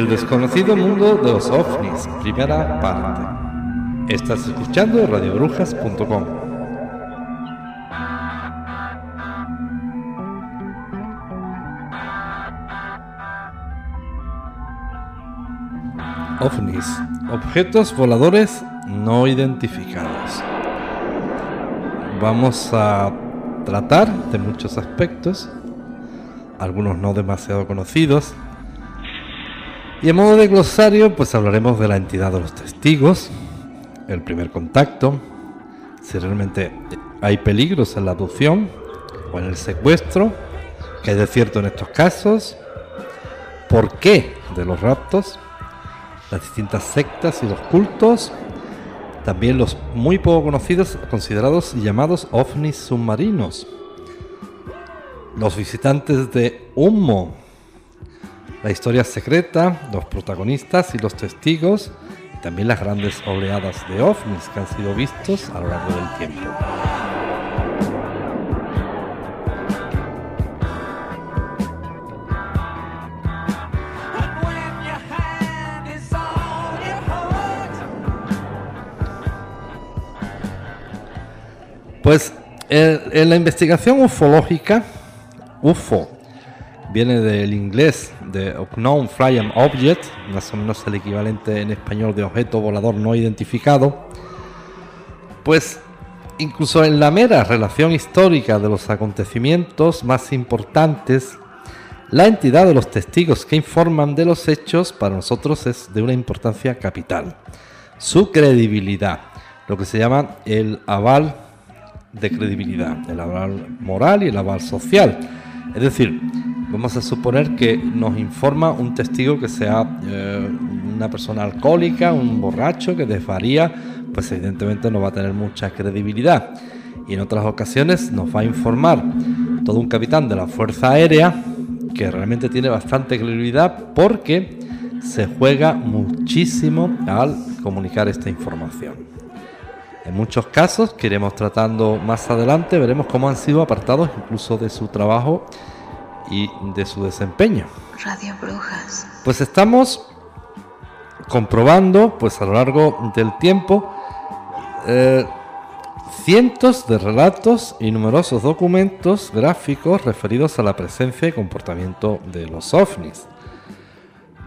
El desconocido mundo de los ovnis, primera parte. Estás escuchando radiobrujas.com. OVNIs, objetos voladores no identificados. Vamos a tratar de muchos aspectos, algunos no demasiado conocidos, y en modo de glosario, pues hablaremos de la entidad de los testigos, el primer contacto, si realmente hay peligros en la adopción o en el secuestro, que hay de cierto en estos casos, por qué de los raptos, las distintas sectas y los cultos, también los muy poco conocidos, considerados llamados ovnis submarinos, los visitantes de Humo, la historia secreta, los protagonistas y los testigos, también las grandes oleadas de ovnis que han sido vistos a lo largo del tiempo. Pues eh, en la investigación ufológica, UFO viene del inglés de Unknown Flying Object, más o menos el equivalente en español de objeto volador no identificado, pues incluso en la mera relación histórica de los acontecimientos más importantes, la entidad de los testigos que informan de los hechos para nosotros es de una importancia capital. Su credibilidad, lo que se llama el aval de credibilidad, el aval moral y el aval social. Es decir, vamos a suponer que nos informa un testigo que sea eh, una persona alcohólica, un borracho que desvaría, pues evidentemente no va a tener mucha credibilidad. Y en otras ocasiones nos va a informar todo un capitán de la Fuerza Aérea que realmente tiene bastante credibilidad porque se juega muchísimo al comunicar esta información. En muchos casos que iremos tratando más adelante, veremos cómo han sido apartados incluso de su trabajo y de su desempeño. Radio Brujas. Pues estamos comprobando, pues a lo largo del tiempo, eh, cientos de relatos y numerosos documentos gráficos referidos a la presencia y comportamiento de los ovnis.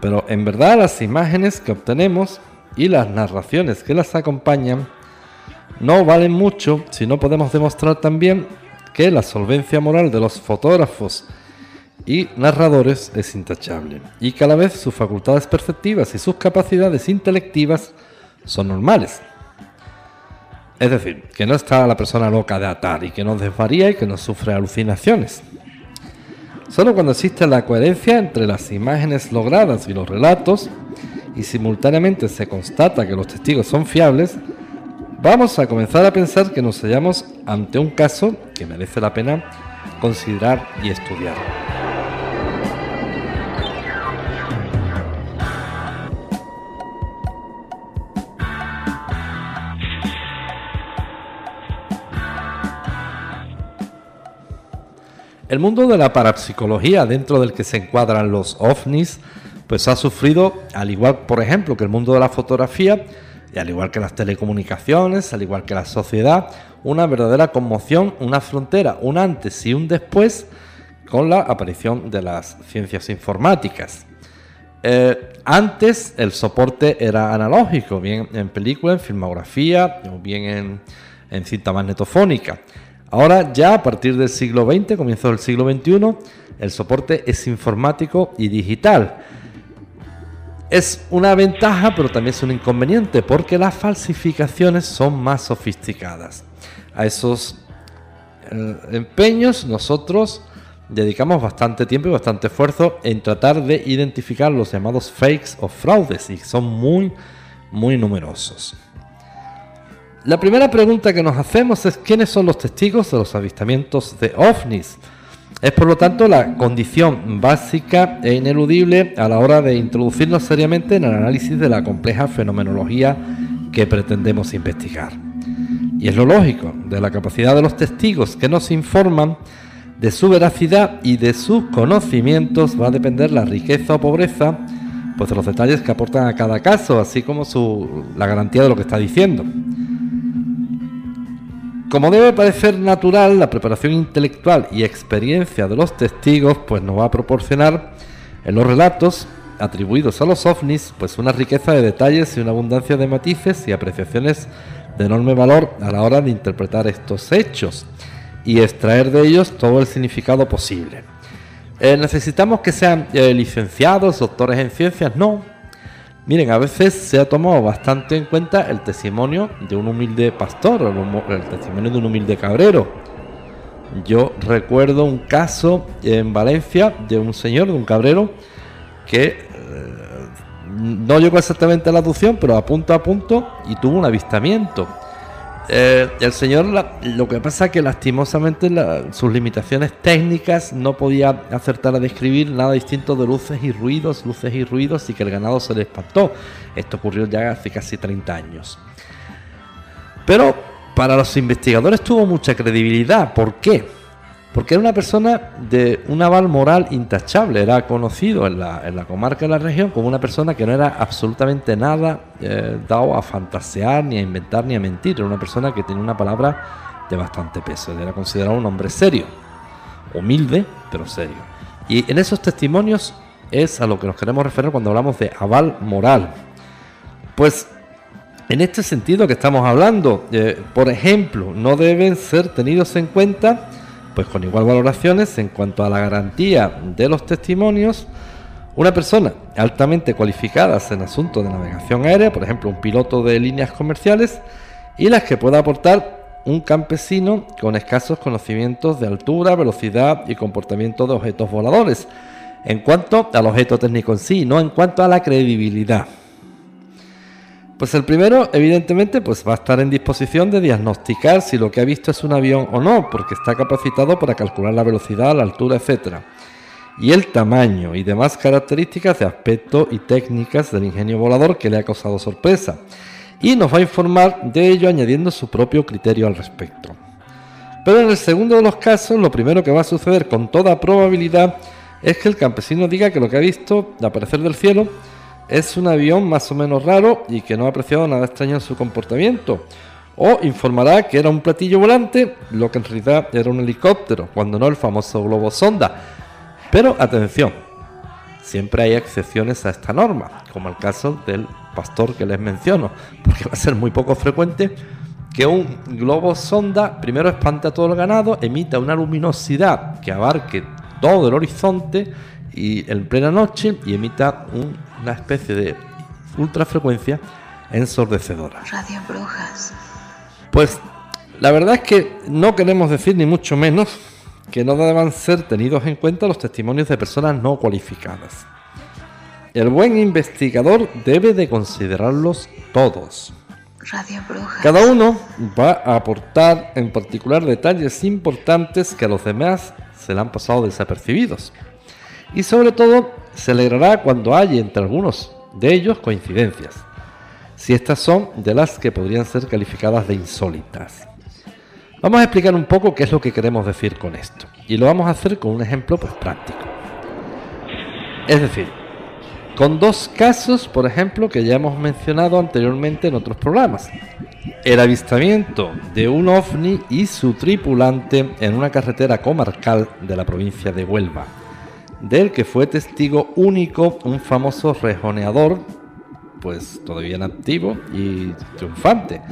Pero en verdad las imágenes que obtenemos y las narraciones que las acompañan no valen mucho si no podemos demostrar también que la solvencia moral de los fotógrafos y narradores es intachable y que a la vez sus facultades perceptivas y sus capacidades intelectivas son normales. Es decir, que no está la persona loca de atar y que no desvaría y que no sufre alucinaciones. Solo cuando existe la coherencia entre las imágenes logradas y los relatos y simultáneamente se constata que los testigos son fiables, vamos a comenzar a pensar que nos hallamos ante un caso que merece la pena considerar y estudiar. El mundo de la parapsicología, dentro del que se encuadran los ovnis, pues ha sufrido, al igual, por ejemplo, que el mundo de la fotografía, y al igual que las telecomunicaciones, al igual que la sociedad, una verdadera conmoción, una frontera, un antes y un después con la aparición de las ciencias informáticas. Eh, antes el soporte era analógico, bien en película, en filmografía o bien en, en cinta magnetofónica. Ahora ya a partir del siglo XX, comienzo del siglo XXI, el soporte es informático y digital es una ventaja, pero también es un inconveniente, porque las falsificaciones son más sofisticadas. A esos eh, empeños nosotros dedicamos bastante tiempo y bastante esfuerzo en tratar de identificar los llamados fakes o fraudes, y son muy, muy numerosos. La primera pregunta que nos hacemos es quiénes son los testigos de los avistamientos de ovnis. Es por lo tanto la condición básica e ineludible a la hora de introducirnos seriamente en el análisis de la compleja fenomenología que pretendemos investigar. Y es lo lógico, de la capacidad de los testigos que nos informan, de su veracidad y de sus conocimientos va a depender la riqueza o pobreza pues de los detalles que aportan a cada caso, así como la garantía de lo que está diciendo. Como debe parecer natural, la preparación intelectual y experiencia de los testigos pues nos va a proporcionar en los relatos atribuidos a los ovnis pues una riqueza de detalles y una abundancia de matices y apreciaciones de enorme valor a la hora de interpretar estos hechos y extraer de ellos todo el significado posible. Eh, ¿Necesitamos que sean eh, licenciados, doctores en ciencias? No, Miren, a veces se ha tomado bastante en cuenta el testimonio de un humilde pastor, el, testimonio de un humilde cabrero. Yo recuerdo un caso en Valencia de un señor, de un cabrero, que eh, no llegó exactamente a la aducción, pero a punto a punto y tuvo un avistamiento. Eh, el señor, lo que pasa es que lastimosamente sus limitaciones técnicas no podía acertar a describir nada distinto de luces y ruidos, luces y ruidos, y que el ganado se le espantó. Esto ocurrió ya hace casi 30 años. Pero para los investigadores tuvo mucha credibilidad. ¿Por qué? Porque era una persona de un aval moral intachable, era conocido en la, comarca de la región como una persona que no era absolutamente nada eh, dado a fantasear, ni a inventar, ni a mentir, era una persona que tenía una palabra de bastante peso, era considerado un hombre serio, humilde, pero serio. Y en esos testimonios es a lo que nos queremos referir cuando hablamos de aval moral. Pues en este sentido que estamos hablando, eh, por ejemplo, no deben ser tenidos en cuenta pues con igual valoraciones en cuanto a la garantía de los testimonios, una persona altamente cualificada en asuntos de navegación aérea, por ejemplo un piloto de líneas comerciales, y las que pueda aportar un campesino con escasos conocimientos de altura, velocidad y comportamiento de objetos voladores, en cuanto al objeto técnico en sí, no en cuanto a la credibilidad. Pues el primero, evidentemente, pues va a estar en disposición de diagnosticar si lo que ha visto es un avión o no, porque está capacitado para calcular la velocidad, la altura, etcétera, y el tamaño y demás características de aspecto y técnicas del ingenio volador que le ha causado sorpresa, y nos va a informar de ello añadiendo su propio criterio al respecto. Pero en el segundo de los casos, lo primero que va a suceder con toda probabilidad es que el campesino diga que lo que ha visto aparecer del cielo es un avión más o menos raro y que no ha apreciado nada extraño en su comportamiento. O informará que era un platillo volante, lo que en realidad era un helicóptero, cuando no el famoso globo sonda. Pero atención, siempre hay excepciones a esta norma, como el caso del pastor que les menciono, porque va a ser muy poco frecuente que un globo sonda primero espante a todo el ganado, emita una luminosidad que abarque todo el horizonte y en plena noche y emita una especie de ultrafrecuencia ensordecedora. Radio Brujas. Pues la verdad es que no queremos decir ni mucho menos que no deban ser tenidos en cuenta los testimonios de personas no cualificadas. El buen investigador debe de considerarlos todos. Radio Brujas. Cada uno va a aportar en particular detalles importantes que a los demás se le han pasado desapercibidos y sobre todo se alegrará cuando haya entre algunos de ellos coincidencias, si estas son de las que podrían ser calificadas de insólitas. Vamos a explicar un poco qué es lo que queremos decir con esto, y lo vamos a hacer con un ejemplo pues, práctico. Es decir, con dos casos, por ejemplo, que ya hemos mencionado anteriormente en otros programas. El avistamiento de un ovni y su tripulante en una carretera comarcal de la provincia de Huelva del que fue testigo único un famoso rejoneador, pues todavía en activo y triunfante,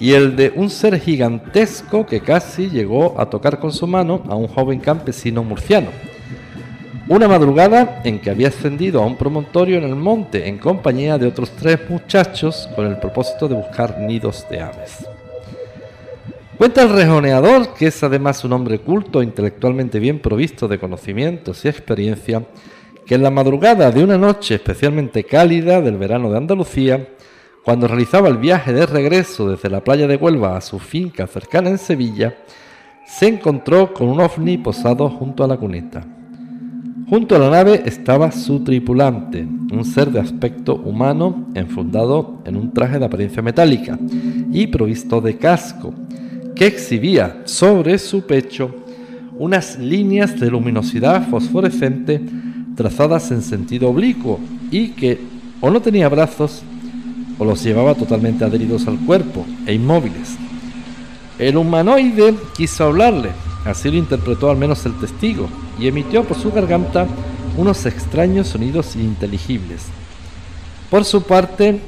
y el de un ser gigantesco que casi llegó a tocar con su mano a un joven campesino murciano. Una madrugada en que había ascendido a un promontorio en el monte en compañía de otros tres muchachos con el propósito de buscar nidos de aves. Cuenta el rejoneador, que es además un hombre culto, intelectualmente bien provisto de conocimientos y experiencia, que en la madrugada de una noche especialmente cálida del verano de Andalucía, cuando realizaba el viaje de regreso desde la playa de Huelva a su finca cercana en Sevilla, se encontró con un ovni posado junto a la cuneta. Junto a la nave estaba su tripulante, un ser de aspecto humano enfundado en un traje de apariencia metálica y provisto de casco, que exhibía sobre su pecho unas líneas de luminosidad fosforescente trazadas en sentido oblicuo, y que o no tenía brazos o los llevaba totalmente adheridos al cuerpo e inmóviles. El humanoide quiso hablarle, así lo interpretó al menos el testigo, y emitió por su garganta unos extraños sonidos ininteligibles. Por su parte,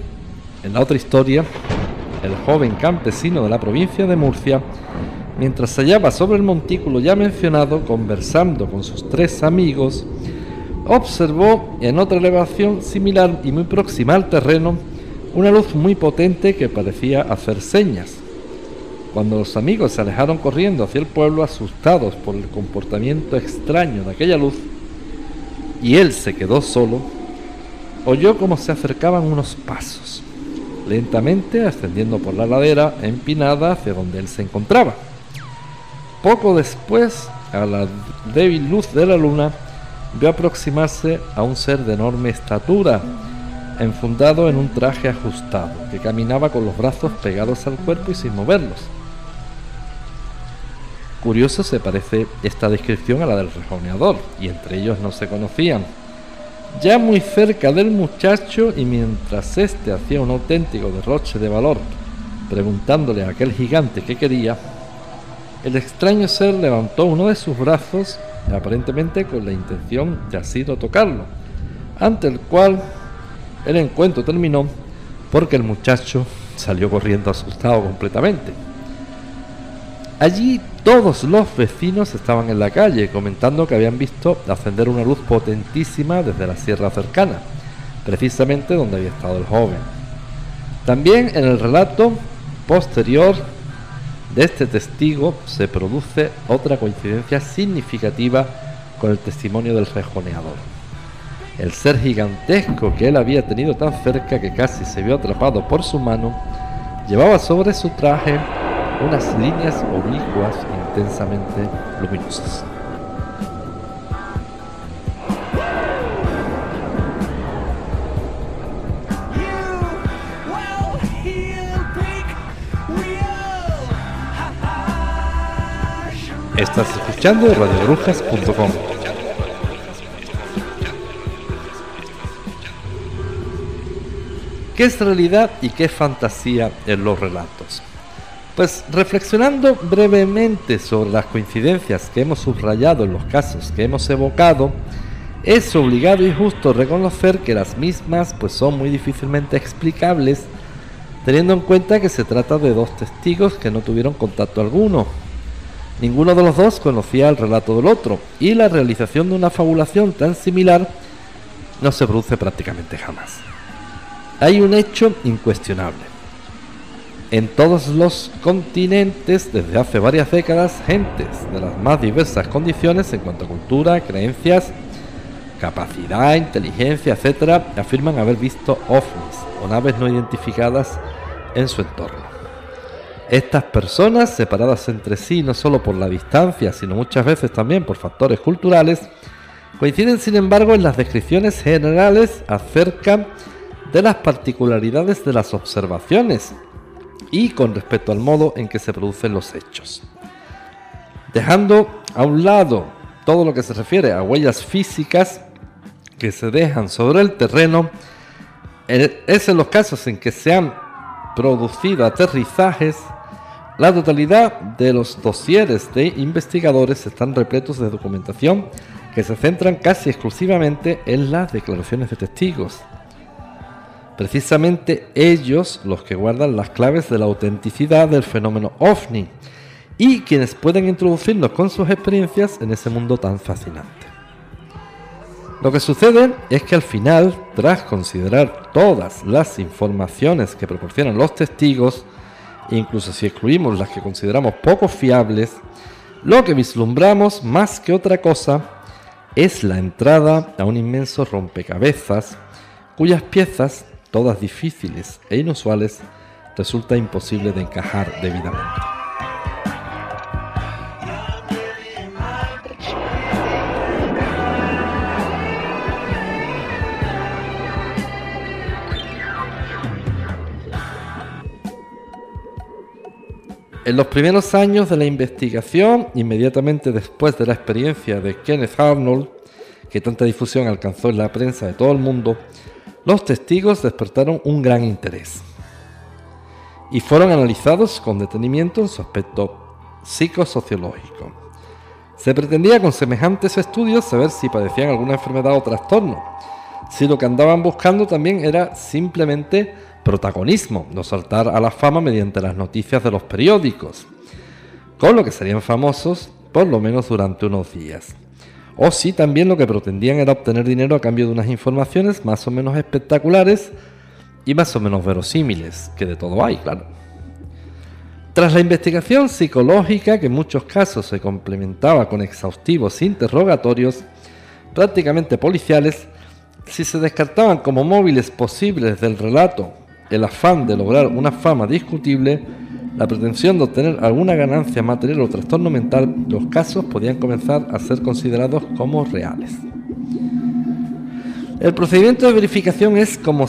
en la otra historia, el joven campesino de la provincia de Murcia, mientras se hallaba sobre el montículo ya mencionado, conversando con sus tres amigos, observó en otra elevación similar y muy próxima al terreno una luz muy potente que parecía hacer señas. Cuando los amigos se alejaron corriendo hacia el pueblo asustados por el comportamiento extraño de aquella luz, y él se quedó solo, oyó como se acercaban unos pasos, lentamente ascendiendo por la ladera empinada hacia donde él se encontraba. Poco después, a la débil luz de la luna, vio aproximarse a un ser de enorme estatura, enfundado en un traje ajustado, que caminaba con los brazos pegados al cuerpo y sin moverlos. Curioso se parece esta descripción a la del rejoneador, y entre ellos no se conocían. Ya muy cerca del muchacho y mientras éste hacía un auténtico derroche de valor, preguntándole a aquel gigante qué quería, el extraño ser levantó uno de sus brazos, aparentemente con la intención de así tocarlo, ante el cual el encuentro terminó porque el muchacho salió corriendo asustado completamente. Allí todos los vecinos estaban en la calle comentando que habían visto ascender una luz potentísima desde la sierra cercana, precisamente donde había estado el joven. También en el relato posterior de este testigo se produce otra coincidencia significativa con el testimonio del rejoneador el ser gigantesco que él había tenido tan cerca que casi se vio atrapado por su mano, llevaba sobre su traje unas líneas oblicuas intensamente luminosas. Estás escuchando radiobrujas.com. ¿Qué es realidad y qué fantasía en los relatos? Pues reflexionando brevemente sobre las coincidencias que hemos subrayado en los casos que hemos evocado, es obligado y justo reconocer que las mismas pues son muy difícilmente explicables, teniendo en cuenta que se trata de dos testigos que no tuvieron contacto alguno. Ninguno de los dos conocía el relato del otro, y la realización de una fabulación tan similar no se produce prácticamente jamás. Hay un hecho incuestionable. En todos los continentes, desde hace varias décadas, gentes de las más diversas condiciones en cuanto a cultura, creencias, capacidad, inteligencia, etc., afirman haber visto ovnis o naves no identificadas en su entorno. Estas personas, separadas entre sí no solo por la distancia, sino muchas veces también por factores culturales, coinciden sin embargo en las descripciones generales acerca de las particularidades de las observaciones y con respecto al modo en que se producen los hechos. Dejando a un lado todo lo que se refiere a huellas físicas que se dejan sobre el terreno, es en los casos en que se han producido aterrizajes, la totalidad de los dosieres de investigadores están repletos de documentación que se centran casi exclusivamente en las declaraciones de testigos, precisamente ellos los que guardan las claves de la autenticidad del fenómeno ovni y quienes pueden introducirnos con sus experiencias en ese mundo tan fascinante. Lo que sucede es que al final, tras considerar todas las informaciones que proporcionan los testigos, incluso si excluimos las que consideramos poco fiables, lo que vislumbramos más que otra cosa es la entrada a un inmenso rompecabezas cuyas piezas todas difíciles e inusuales, resulta imposible de encajar debidamente. En los primeros años de la investigación, inmediatamente después de la experiencia de Kenneth Arnold, que tanta difusión alcanzó en la prensa de todo el mundo, los testigos despertaron un gran interés y fueron analizados con detenimiento en su aspecto psicosociológico. Se pretendía con semejantes estudios saber si padecían alguna enfermedad o trastorno, si lo que andaban buscando también era simplemente protagonismo, no saltar a la fama mediante las noticias de los periódicos, con lo que serían famosos por lo menos durante unos días. O si también lo que pretendían era obtener dinero a cambio de unas informaciones más o menos espectaculares y más o menos verosímiles, que de todo hay, claro. Tras la investigación psicológica, que en muchos casos se complementaba con exhaustivos interrogatorios, prácticamente policiales, si se descartaban como móviles posibles del relato el afán de lograr una fama discutible, la pretensión de obtener alguna ganancia material o trastorno mental, los casos podían comenzar a ser considerados como reales. El procedimiento de verificación es como a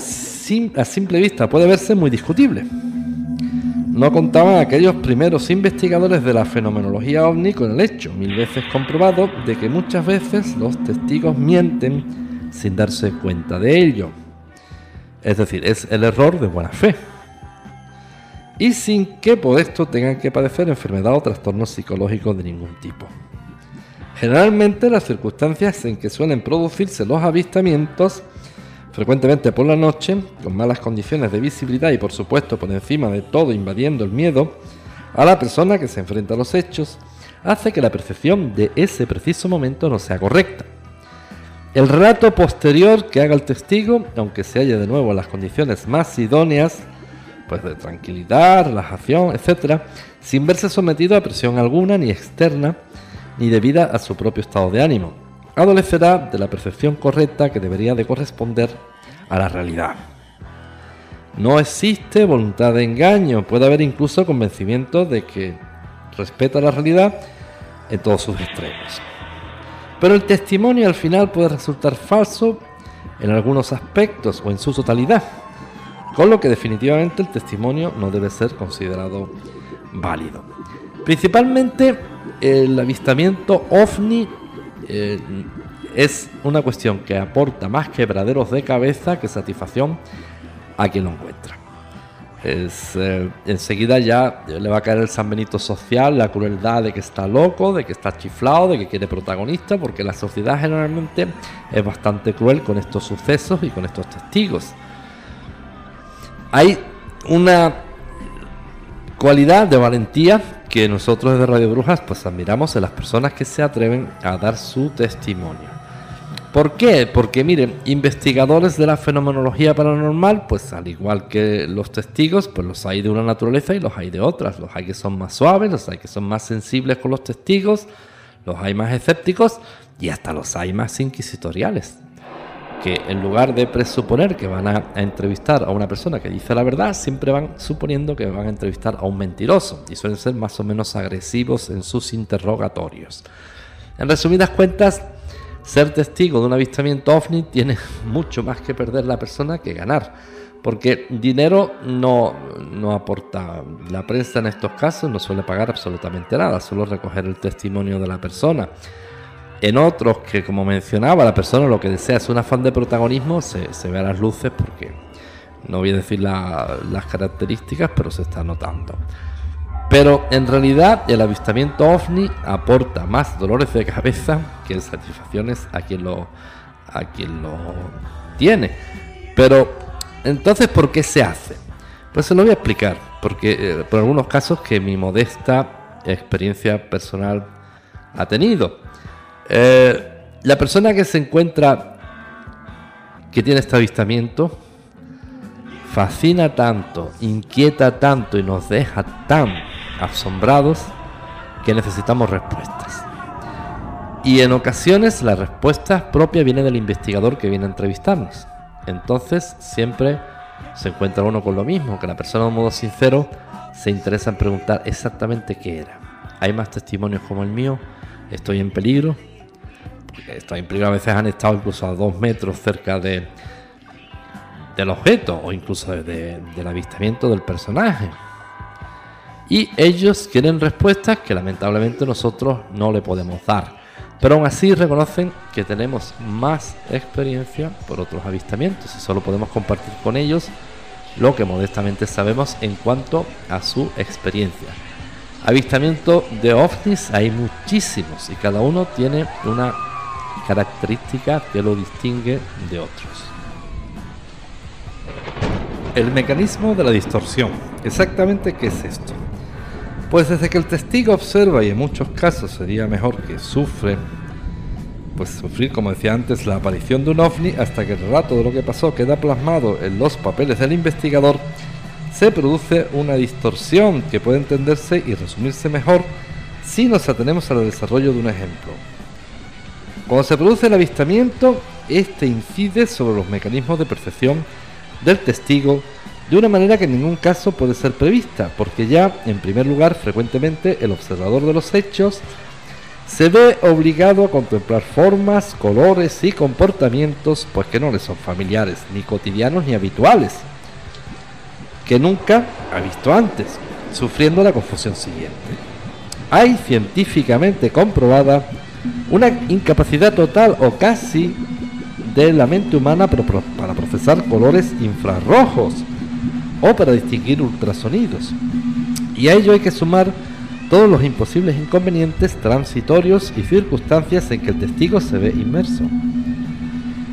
simple vista puede verse muy discutible. No contaban aquellos primeros investigadores de la fenomenología ovni con el hecho, mil veces comprobado, de que muchas veces los testigos mienten sin darse cuenta de ello. Es decir, es el error de buena fe. Y sin que por esto tengan que padecer enfermedad o trastornos psicológicos de ningún tipo. Generalmente las circunstancias en que suelen producirse los avistamientos, frecuentemente por la noche, con malas condiciones de visibilidad y por supuesto por encima de todo invadiendo el miedo, a la persona que se enfrenta a los hechos, hace que la percepción de ese preciso momento no sea correcta el relato posterior que haga el testigo, aunque se halle de nuevo en las condiciones más idóneas, pues de tranquilidad, relajación, etc., sin verse sometido a presión alguna, ni externa, ni debida a su propio estado de ánimo, adolecerá de la percepción correcta que debería de corresponder a la realidad. No existe voluntad de engaño, puede haber incluso convencimiento de que respeta la realidad en todos sus extremos. Pero el testimonio al final puede resultar falso en algunos aspectos o en su totalidad, con lo que definitivamente el testimonio no debe ser considerado válido. Principalmente el avistamiento ovni eh, es una cuestión que aporta más quebraderos de cabeza que satisfacción a quien lo encuentra es, eh, enseguida ya le va a caer el San Benito social, la crueldad de que está loco, de que está chiflado, de que quiere protagonista, porque la sociedad generalmente es bastante cruel con estos sucesos y con estos testigos. Hay una cualidad de valentía que nosotros desde Radio Brujas pues admiramos en las personas que se atreven a dar su testimonio. ¿Por qué? Porque miren, investigadores de la fenomenología paranormal, pues al igual que los testigos, pues los hay de una naturaleza y los hay de otras. Los hay que son más suaves, los hay que son más sensibles con los testigos, los hay más escépticos y hasta los hay más inquisitoriales. Que en lugar de presuponer que van a, entrevistar a una persona que dice la verdad, siempre van suponiendo que van a entrevistar a un mentiroso y suelen ser más o menos agresivos en sus interrogatorios. En resumidas cuentas, ser testigo de un avistamiento ovni tiene mucho más que perder la persona que ganar. Porque dinero no, no aporta. La prensa en estos casos no suele pagar absolutamente nada, solo recoger el testimonio de la persona. En otros que, como mencionaba, la persona lo que desea es un afán de protagonismo, se, ve a las luces porque no voy a decir las características, pero se está notando. Pero en realidad el avistamiento ovni aporta más dolores de cabeza que satisfacciones a quien lo, a quien lo tiene. Pero entonces, ¿por qué se hace? Pues se lo voy a explicar, porque eh, por algunos casos que mi modesta experiencia personal ha tenido. Eh, la persona que se encuentra que tiene este avistamiento fascina tanto, inquieta tanto y nos deja tan asombrados que necesitamos respuestas. Y en ocasiones la respuesta propia viene del investigador que viene a entrevistarnos. Entonces siempre se encuentra uno con lo mismo, que la persona de modo sincero se interesa en preguntar exactamente qué era. Hay más testimonios como el mío, estoy en peligro, en peligro a veces han estado incluso a dos metros cerca de, del objeto o incluso del avistamiento del personaje. Y ellos quieren respuestas que lamentablemente nosotros no le podemos dar. pero aún así reconocen que tenemos más experiencia por otros avistamientos y solo podemos compartir con ellos lo que modestamente sabemos en cuanto a su experiencia. Avistamiento de ovnis hay muchísimos y cada uno tiene una característica que lo distingue de otros. El mecanismo de la distorsión. ¿Exactamente qué es esto? Pues desde que el testigo observa, y en muchos casos sería mejor que sufre, pues sufrir, como decía antes, la aparición de un ovni, hasta que el relato de lo que pasó queda plasmado en los papeles del investigador, se produce una distorsión que puede entenderse y resumirse mejor si nos atenemos al desarrollo de un ejemplo. Cuando se produce el avistamiento, este incide sobre los mecanismos de percepción del testigo de una manera que en ningún caso puede ser prevista, porque ya, en primer lugar, frecuentemente el observador de los hechos se ve obligado a contemplar formas, colores y comportamientos pues que no le son familiares, ni cotidianos ni habituales, que nunca ha visto antes, sufriendo la confusión siguiente. Hay científicamente comprobada una incapacidad total o casi de la mente humana para procesar colores infrarrojos, o para distinguir ultrasonidos. Y a ello hay que sumar todos los imposibles inconvenientes transitorios y circunstancias en que el testigo se ve inmerso.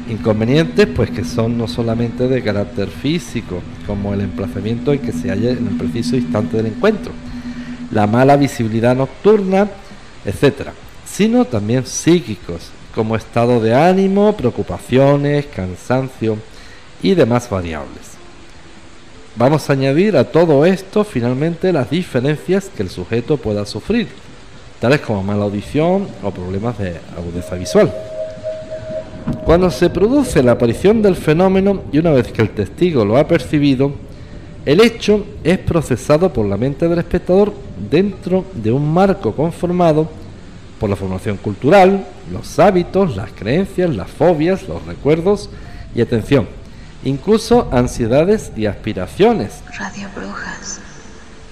Inconvenientes pues que son no solamente de carácter físico, como el emplazamiento en que se halla en el preciso instante del encuentro, la mala visibilidad nocturna, etc., sino también psíquicos, como estado de ánimo, preocupaciones, cansancio y demás variables. Vamos a añadir a todo esto finalmente las diferencias que el sujeto pueda sufrir, tales como mala audición o problemas de agudeza visual. Cuando se produce la aparición del fenómeno y una vez que el testigo lo ha percibido, el hecho es procesado por la mente del espectador dentro de un marco conformado por la formación cultural, los hábitos, las creencias, las fobias, los recuerdos y atención, incluso ansiedades y aspiraciones. Radio Brujas.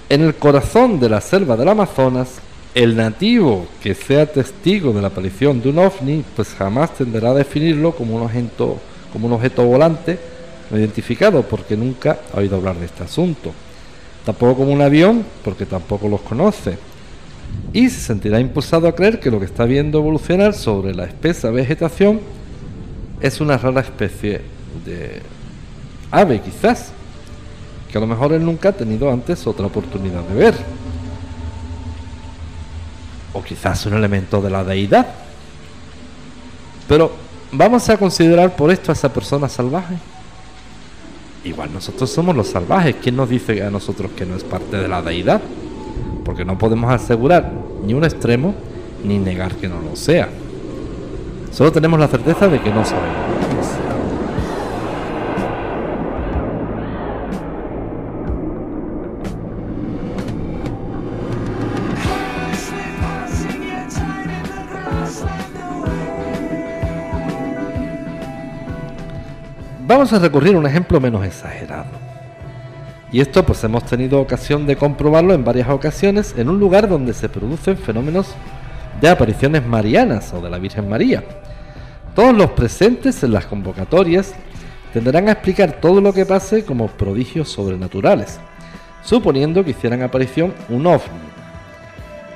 En el corazón de la selva del Amazonas, el nativo que sea testigo de la aparición de un ovni, pues jamás tenderá a definirlo como un objeto, como un objeto volante no identificado, porque nunca ha oído hablar de este asunto. Tampoco como un avión, porque tampoco los conoce. Y se sentirá impulsado a creer que lo que está viendo evolucionar sobre la espesa vegetación es una rara especie de ave quizás, que a lo mejor él nunca ha tenido antes otra oportunidad de ver. O quizás un elemento de la deidad. Pero vamos a considerar por esto a esa persona salvaje. Igual nosotros somos los salvajes. ¿Quién nos dice a nosotros que no es parte de la deidad? Porque no podemos asegurar ni un extremo ni negar que no lo sea. Solo tenemos la certeza de que no sabemos. Vamos a recurrir a un ejemplo menos exagerado. Y esto pues hemos tenido ocasión de comprobarlo en varias ocasiones en un lugar donde se producen fenómenos de apariciones marianas o de la Virgen María. Todos los presentes en las convocatorias tendrán a explicar todo lo que pase como prodigios sobrenaturales, suponiendo que hicieran aparición un ovni.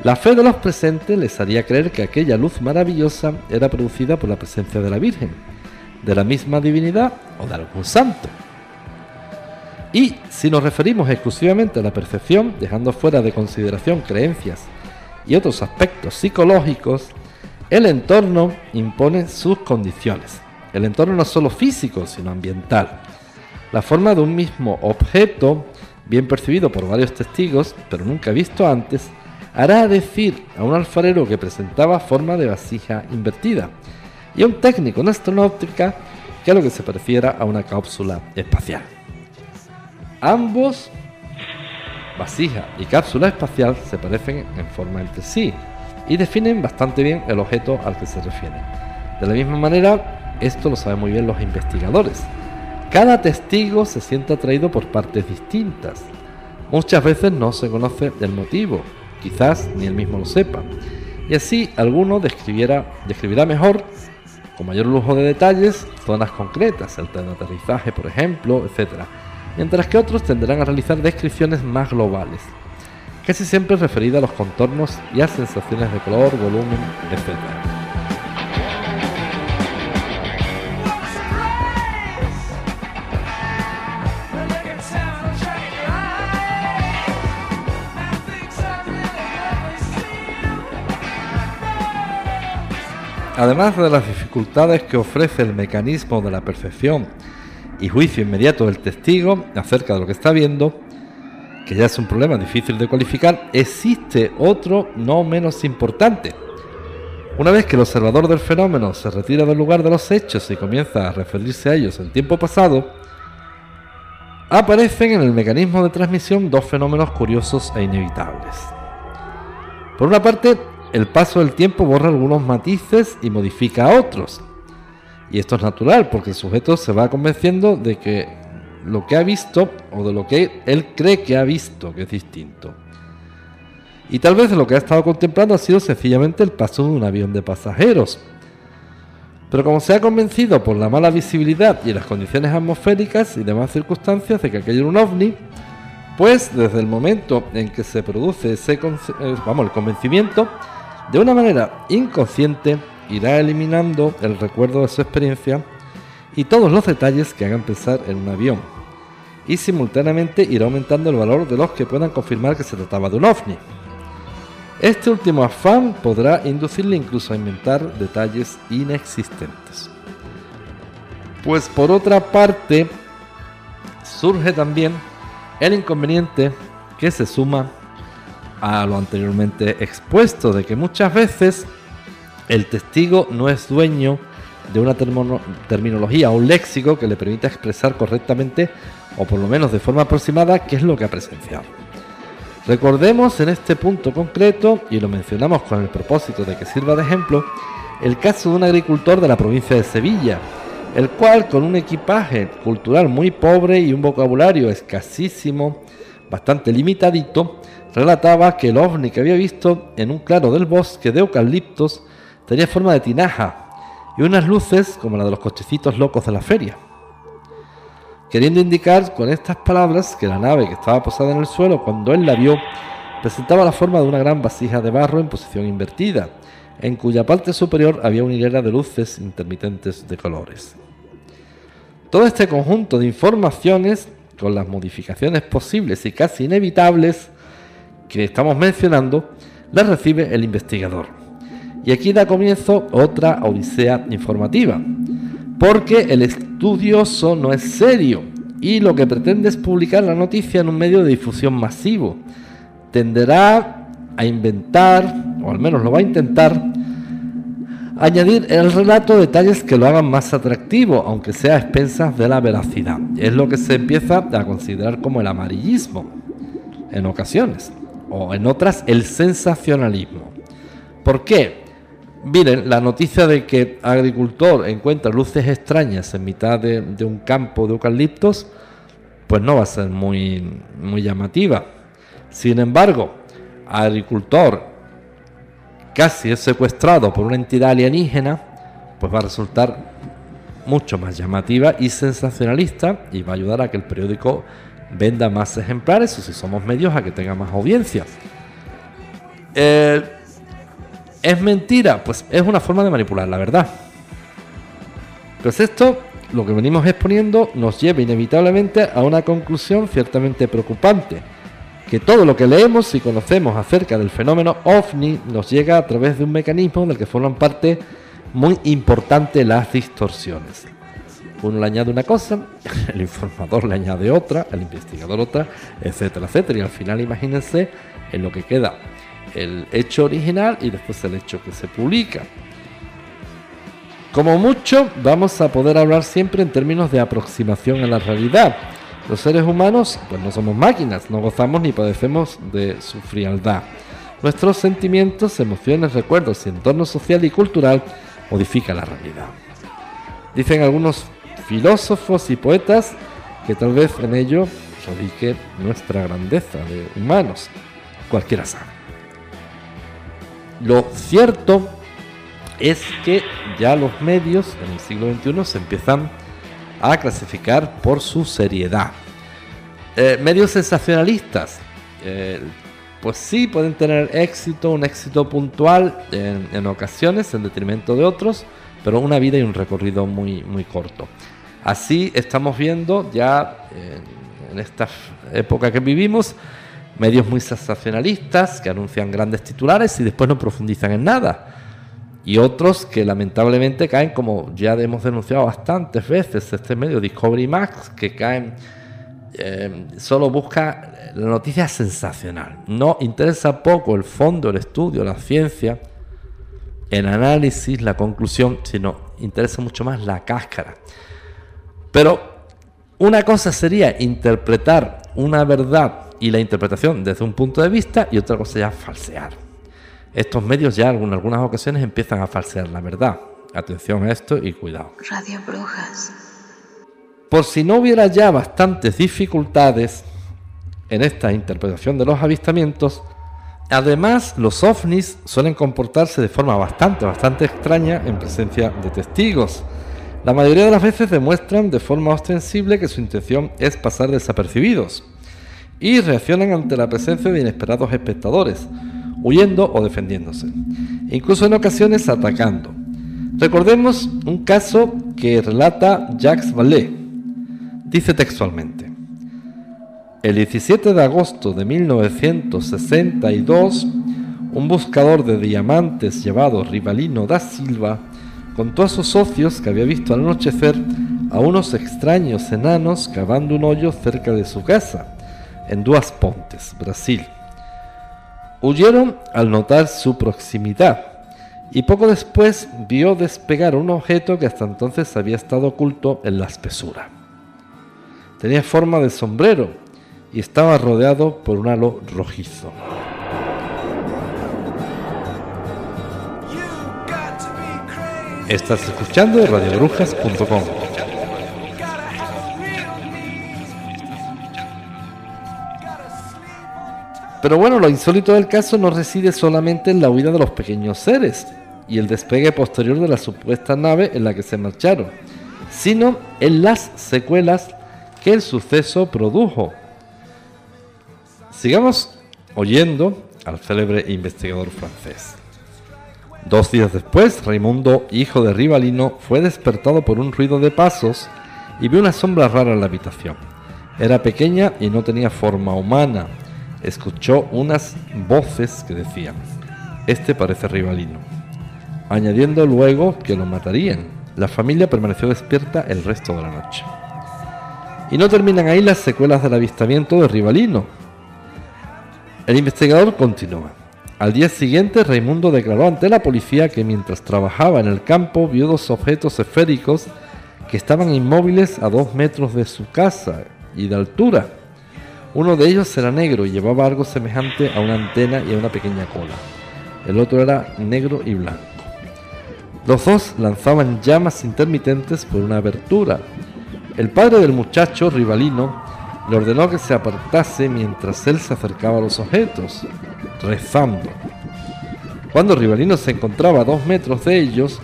La fe de los presentes les haría creer que aquella luz maravillosa era producida por la presencia de la Virgen, de la misma divinidad o de algún santo. Y si nos referimos exclusivamente a la percepción, dejando fuera de consideración creencias y otros aspectos psicológicos, el entorno impone sus condiciones. El entorno no es solo físico, sino ambiental. La forma de un mismo objeto, bien percibido por varios testigos, pero nunca visto antes, hará decir a un alfarero que presentaba forma de vasija invertida, y un técnico en astronáutica que a lo que se pareciera a una cápsula espacial. Ambos, vasija y cápsula espacial, se parecen en forma entre sí y definen bastante bien el objeto al que se refiere. De la misma manera, esto lo saben muy bien los investigadores. Cada testigo se siente atraído por partes distintas. Muchas veces no se conoce el motivo, quizás ni él mismo lo sepa y así alguno describirá mejor, con mayor lujo de detalles, zonas concretas, el aterrizaje, por ejemplo, etc. Mientras que otros tendrán a realizar descripciones más globales, casi siempre referidas a los contornos y a sensaciones de color, volumen, etc. Además de las dificultades que ofrece el mecanismo de la percepción y juicio inmediato del testigo acerca de lo que está viendo, que ya es un problema difícil de cualificar, existe otro no menos importante. Una vez que el observador del fenómeno se retira del lugar de los hechos y comienza a referirse a ellos en tiempo pasado, aparecen en el mecanismo de transmisión dos fenómenos curiosos e inevitables. Por una parte, el paso del tiempo borra algunos matices y modifica otros. Y esto es natural porque el sujeto se va convenciendo de que lo que ha visto o de lo que él cree que ha visto que es distinto. Y tal vez lo que ha estado contemplando ha sido sencillamente el paso de un avión de pasajeros. Pero como se ha convencido por la mala visibilidad y las condiciones atmosféricas y demás circunstancias de que aquello era un ovni, pues desde el momento en que se produce ese eh, vamos, el convencimiento, de una manera inconsciente irá eliminando el recuerdo de su experiencia y todos los detalles que hagan pensar en un avión. Y simultáneamente irá aumentando el valor de los que puedan confirmar que se trataba de un ovni. Este último afán podrá inducirle incluso a inventar detalles inexistentes. Pues por otra parte, surge también el inconveniente que se suma a lo anteriormente expuesto, de que muchas veces el testigo no es dueño de una terminología o un léxico que le permita expresar correctamente o por lo menos de forma aproximada qué es lo que ha presenciado. Recordemos en este punto concreto, y lo mencionamos con el propósito de que sirva de ejemplo, el caso de un agricultor de la provincia de Sevilla, el cual con un equipaje cultural muy pobre y un vocabulario escasísimo, bastante limitadito, relataba que el ovni que había visto en un claro del bosque de eucaliptos tenía forma de tinaja y unas luces como la de los cochecitos locos de la feria. Queriendo indicar con estas palabras que la nave que estaba posada en el suelo cuando él la vio presentaba la forma de una gran vasija de barro en posición invertida, en cuya parte superior había una hilera de luces intermitentes de colores. Todo este conjunto de informaciones, con las modificaciones posibles y casi inevitables, que estamos mencionando la recibe el investigador. Y aquí da comienzo otra odisea informativa, porque el estudioso no es serio y lo que pretende es publicar la noticia en un medio de difusión masivo. Tenderá a inventar, o al menos lo va a intentar, añadir el relato detalles que lo hagan más atractivo, aunque sea a expensas de la veracidad. Es lo que se empieza a considerar como el amarillismo en ocasiones o en otras el sensacionalismo. ¿Por qué? Miren, la noticia de que agricultor encuentra luces extrañas en mitad de, un campo de eucaliptos, pues no va a ser muy, muy llamativa. Sin embargo, agricultor casi es secuestrado por una entidad alienígena, pues va a resultar mucho más llamativa y sensacionalista y va a ayudar a que el periódico venda más ejemplares o si somos medios a que tenga más audiencia. Eh, ¿Es mentira? Pues es una forma de manipular la verdad. Pues esto, lo que venimos exponiendo, nos lleva inevitablemente a una conclusión ciertamente preocupante. Que todo lo que leemos y conocemos acerca del fenómeno ovni nos llega a través de un mecanismo del que forman parte muy importante las distorsiones. Uno le añade una cosa, el informador le añade otra, el investigador otra, etcétera, etcétera. Y al final imagínense en lo que queda el hecho original y después el hecho que se publica. Como mucho, vamos a poder hablar siempre en términos de aproximación a la realidad. Los seres humanos, pues no somos máquinas, no gozamos ni padecemos de su frialdad. Nuestros sentimientos, emociones, recuerdos y entorno social y cultural modifican la realidad. Dicen algunos filósofos y poetas que tal vez en ello radique nuestra grandeza de humanos, cualquiera sabe. Lo cierto es que ya los medios en el siglo XXI se empiezan a clasificar por su seriedad. Eh, medios sensacionalistas, eh, pues sí pueden tener éxito, un éxito puntual en, ocasiones, en detrimento de otros, pero una vida y un recorrido muy, muy corto. Así estamos viendo ya en esta época que vivimos medios muy sensacionalistas que anuncian grandes titulares y después no profundizan en nada. Y otros que lamentablemente caen, como ya hemos denunciado bastantes veces, este medio Discovery Max, que caen, eh, solo busca la noticia sensacional. No interesa poco el fondo, el estudio, la ciencia, el análisis, la conclusión, sino interesa mucho más la cáscara. Pero una cosa sería interpretar una verdad y la interpretación desde un punto de vista y otra cosa ya falsear. Estos medios ya en algunas ocasiones empiezan a falsear la verdad. Atención a esto y cuidado. Radio Brujas. Por si no hubiera ya bastantes dificultades en esta interpretación de los avistamientos, además los ovnis suelen comportarse de forma bastante, bastante extraña en presencia de testigos. La mayoría de las veces demuestran de forma ostensible que su intención es pasar desapercibidos y reaccionan ante la presencia de inesperados espectadores, huyendo o defendiéndose, incluso en ocasiones atacando. Recordemos un caso que relata Jacques Vallée. Dice textualmente, el 17 de agosto de 1962, un buscador de diamantes llamado Rivalino da Silva contó a sus socios que había visto al anochecer a unos extraños enanos cavando un hoyo cerca de su casa en Duas Pontes, Brasil. Huyeron al notar su proximidad y poco después vio despegar un objeto que hasta entonces había estado oculto en la espesura. Tenía forma de sombrero y estaba rodeado por un halo rojizo. Estás escuchando radiobrujas.com. Pero bueno, lo insólito del caso no reside solamente en la huida de los pequeños seres y el despegue posterior de la supuesta nave en la que se marcharon, sino en las secuelas que el suceso produjo. Sigamos oyendo al célebre investigador francés. Dos días después, Raimundo, hijo de Rivalino, fue despertado por un ruido de pasos y vio una sombra rara en la habitación. Era pequeña y no tenía forma humana escuchó unas voces que decían, este parece rivalino, añadiendo luego que lo matarían. La familia permaneció despierta el resto de la noche. Y no terminan ahí las secuelas del avistamiento de Rivalino. El investigador continúa. Al día siguiente, Raimundo declaró ante la policía que mientras trabajaba en el campo vio dos objetos esféricos que estaban inmóviles a dos metros de su casa y de altura uno de ellos era negro y llevaba algo semejante a una antena y a una pequeña cola. El otro era negro y blanco. Los dos lanzaban llamas intermitentes por una abertura. El padre del muchacho, Rivalino, le ordenó que se apartase mientras él se acercaba a los objetos, rezando. Cuando Rivalino se encontraba a dos metros de ellos,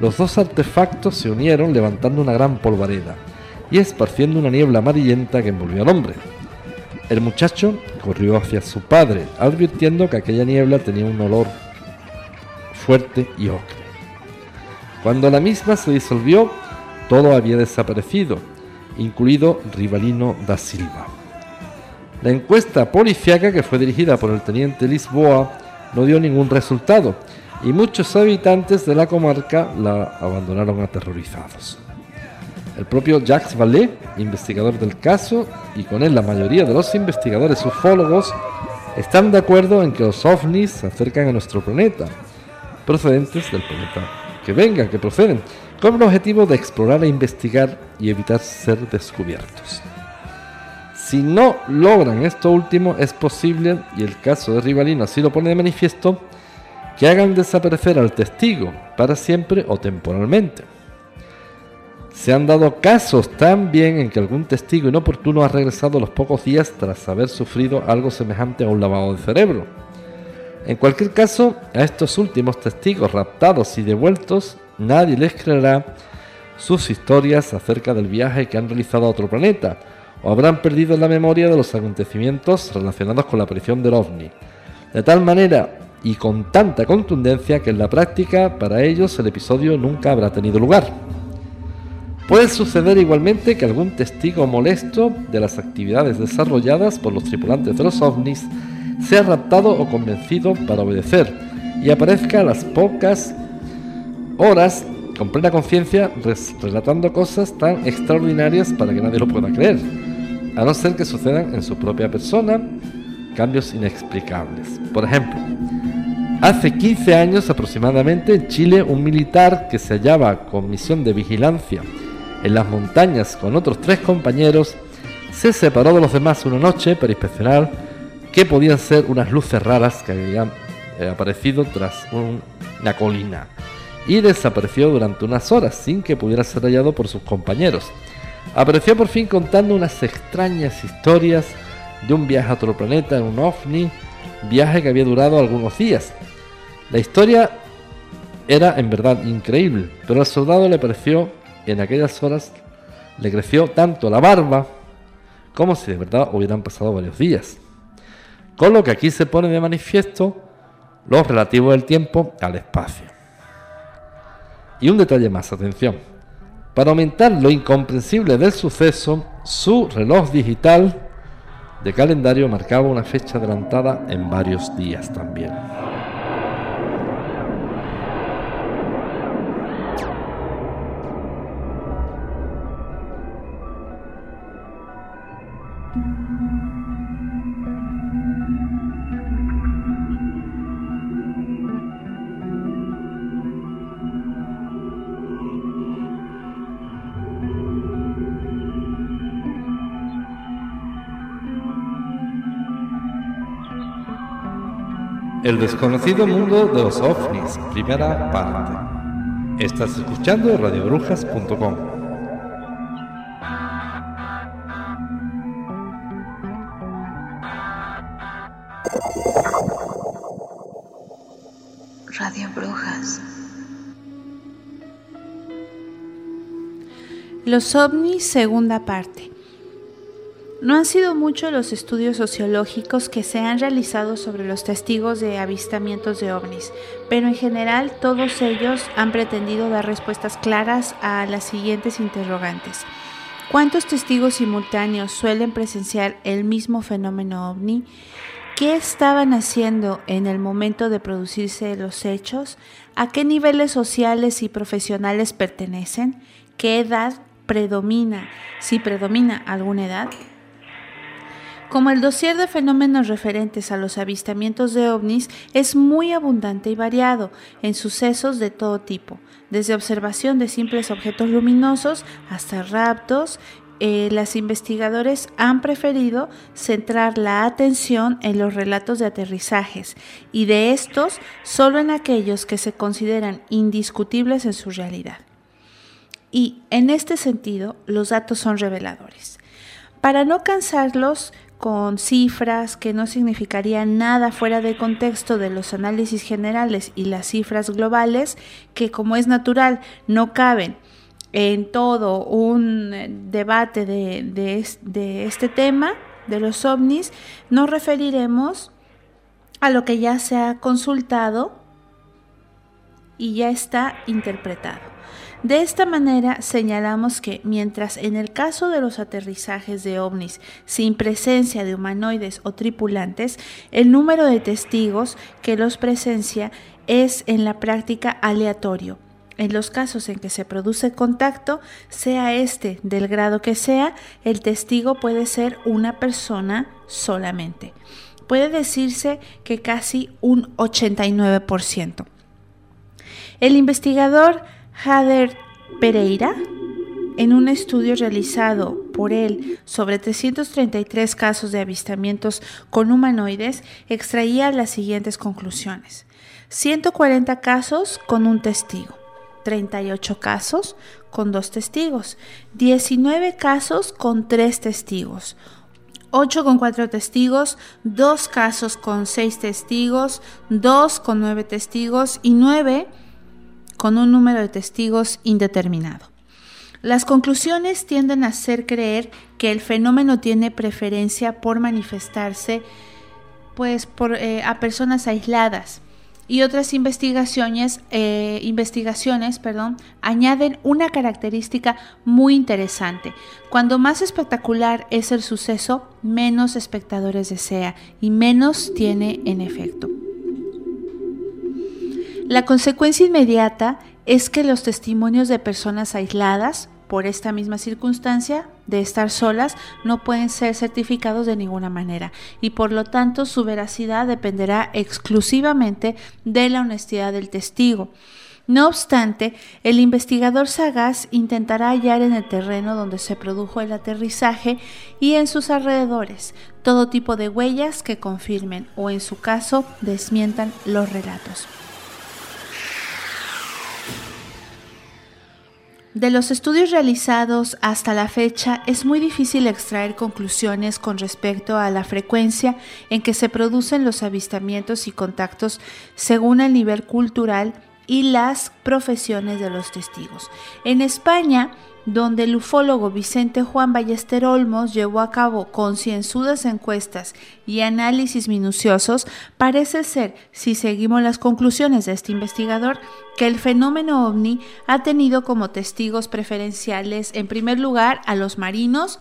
los dos artefactos se unieron levantando una gran polvareda y esparciendo una niebla amarillenta que envolvió al hombre. El muchacho corrió hacia su padre, advirtiendo que aquella niebla tenía un olor fuerte y ocre. Cuando la misma se disolvió, todo había desaparecido, incluido Rivalino da Silva. La encuesta policiaca que fue dirigida por el teniente Lisboa no dio ningún resultado y muchos habitantes de la comarca la abandonaron aterrorizados. El propio Jacques Vallée, investigador del caso, y con él la mayoría de los investigadores ufólogos, están de acuerdo en que los ovnis se acercan a nuestro planeta, procedentes del planeta que vengan, que proceden, con el objetivo de explorar e investigar y evitar ser descubiertos. Si no logran esto último, es posible, y el caso de Rivalino así lo pone de manifiesto, que hagan desaparecer al testigo para siempre o temporalmente. Se han dado casos también en que algún testigo inoportuno ha regresado los pocos días tras haber sufrido algo semejante a un lavado de cerebro. En cualquier caso, a estos últimos testigos raptados y devueltos, nadie les creerá sus historias acerca del viaje que han realizado a otro planeta, o habrán perdido la memoria de los acontecimientos relacionados con la aparición del ovni. De tal manera y con tanta contundencia que en la práctica para ellos el episodio nunca habrá tenido lugar. Puede suceder igualmente que algún testigo molesto de las actividades desarrolladas por los tripulantes de los ovnis sea raptado o convencido para obedecer y aparezca a las pocas horas con plena conciencia relatando cosas tan extraordinarias para que nadie lo pueda creer, a no ser que sucedan en su propia persona cambios inexplicables. Por ejemplo, hace 15 años aproximadamente en Chile un militar que se hallaba con misión de vigilancia en las montañas con otros tres compañeros se separó de los demás una noche para inspeccionar que podían ser unas luces raras que habían eh, aparecido tras una colina y desapareció durante unas horas sin que pudiera ser hallado por sus compañeros. Apareció por fin contando unas extrañas historias de un viaje a otro planeta en un ovni, viaje que había durado algunos días. La historia era en verdad increíble, pero al soldado le pareció en aquellas horas le creció tanto la barba como si de verdad hubieran pasado varios días. Con lo que aquí se pone de manifiesto lo relativo del tiempo al espacio. Y un detalle más, atención. Para aumentar lo incomprensible del suceso, su reloj digital de calendario marcaba una fecha adelantada en varios días también. El desconocido mundo de los ovnis, primera parte. Estás escuchando radiobrujas.com. Radio Brujas. Los ovnis, segunda parte. No han sido muchos los estudios sociológicos que se han realizado sobre los testigos de avistamientos de ovnis, pero en general todos ellos han pretendido dar respuestas claras a las siguientes interrogantes. ¿Cuántos testigos simultáneos suelen presenciar el mismo fenómeno ovni? ¿Qué estaban haciendo en el momento de producirse los hechos? ¿A qué niveles sociales y profesionales pertenecen? ¿Qué edad predomina? Si predomina alguna edad. Como el dossier de fenómenos referentes a los avistamientos de ovnis es muy abundante y variado en sucesos de todo tipo, desde observación de simples objetos luminosos hasta raptos, eh, las investigadores han preferido centrar la atención en los relatos de aterrizajes y de estos solo en aquellos que se consideran indiscutibles en su realidad. Y en este sentido, los datos son reveladores. Para no cansarlos, con cifras que no significarían nada fuera de contexto de los análisis generales y las cifras globales que como es natural no caben en todo un debate de, de, este tema de los ovnis, nos referiremos a lo que ya se ha consultado y ya está interpretado. De esta manera señalamos que mientras en el caso de los aterrizajes de ovnis sin presencia de humanoides o tripulantes, el número de testigos que los presencia es en la práctica aleatorio. En los casos en que se produce contacto, sea este del grado que sea, el testigo puede ser una persona solamente. Puede decirse que casi un 89%. El investigador Jader Pereira, en un estudio realizado por él sobre 333 casos de avistamientos con humanoides, extraía las siguientes conclusiones. 140 casos con un testigo, 38 casos con dos testigos, 19 casos con tres testigos, 8 con 4 testigos, 2 casos con 6 testigos, 2 con 9 testigos y 9 con un número de testigos indeterminado. Las conclusiones tienden a hacer creer que el fenómeno tiene preferencia por manifestarse pues, eh, a personas aisladas y otras investigaciones, eh, investigaciones perdón, añaden una característica muy interesante. Cuando más espectacular es el suceso, menos espectadores desea y menos tiene en efecto. La consecuencia inmediata es que los testimonios de personas aisladas por esta misma circunstancia de estar solas no pueden ser certificados de ninguna manera y por lo tanto su veracidad dependerá exclusivamente de la honestidad del testigo. No obstante, el investigador sagaz intentará hallar en el terreno donde se produjo el aterrizaje y en sus alrededores todo tipo de huellas que confirmen o en su caso desmientan los relatos. De los estudios realizados hasta la fecha es muy difícil extraer conclusiones con respecto a la frecuencia en que se producen los avistamientos y contactos según el nivel cultural y las profesiones de los testigos. En España, donde el ufólogo Vicente Juan Ballester Olmos llevó a cabo concienzudas encuestas y análisis minuciosos, parece ser, si seguimos las conclusiones de este investigador, que el fenómeno ovni ha tenido como testigos preferenciales, en primer lugar, a los marinos,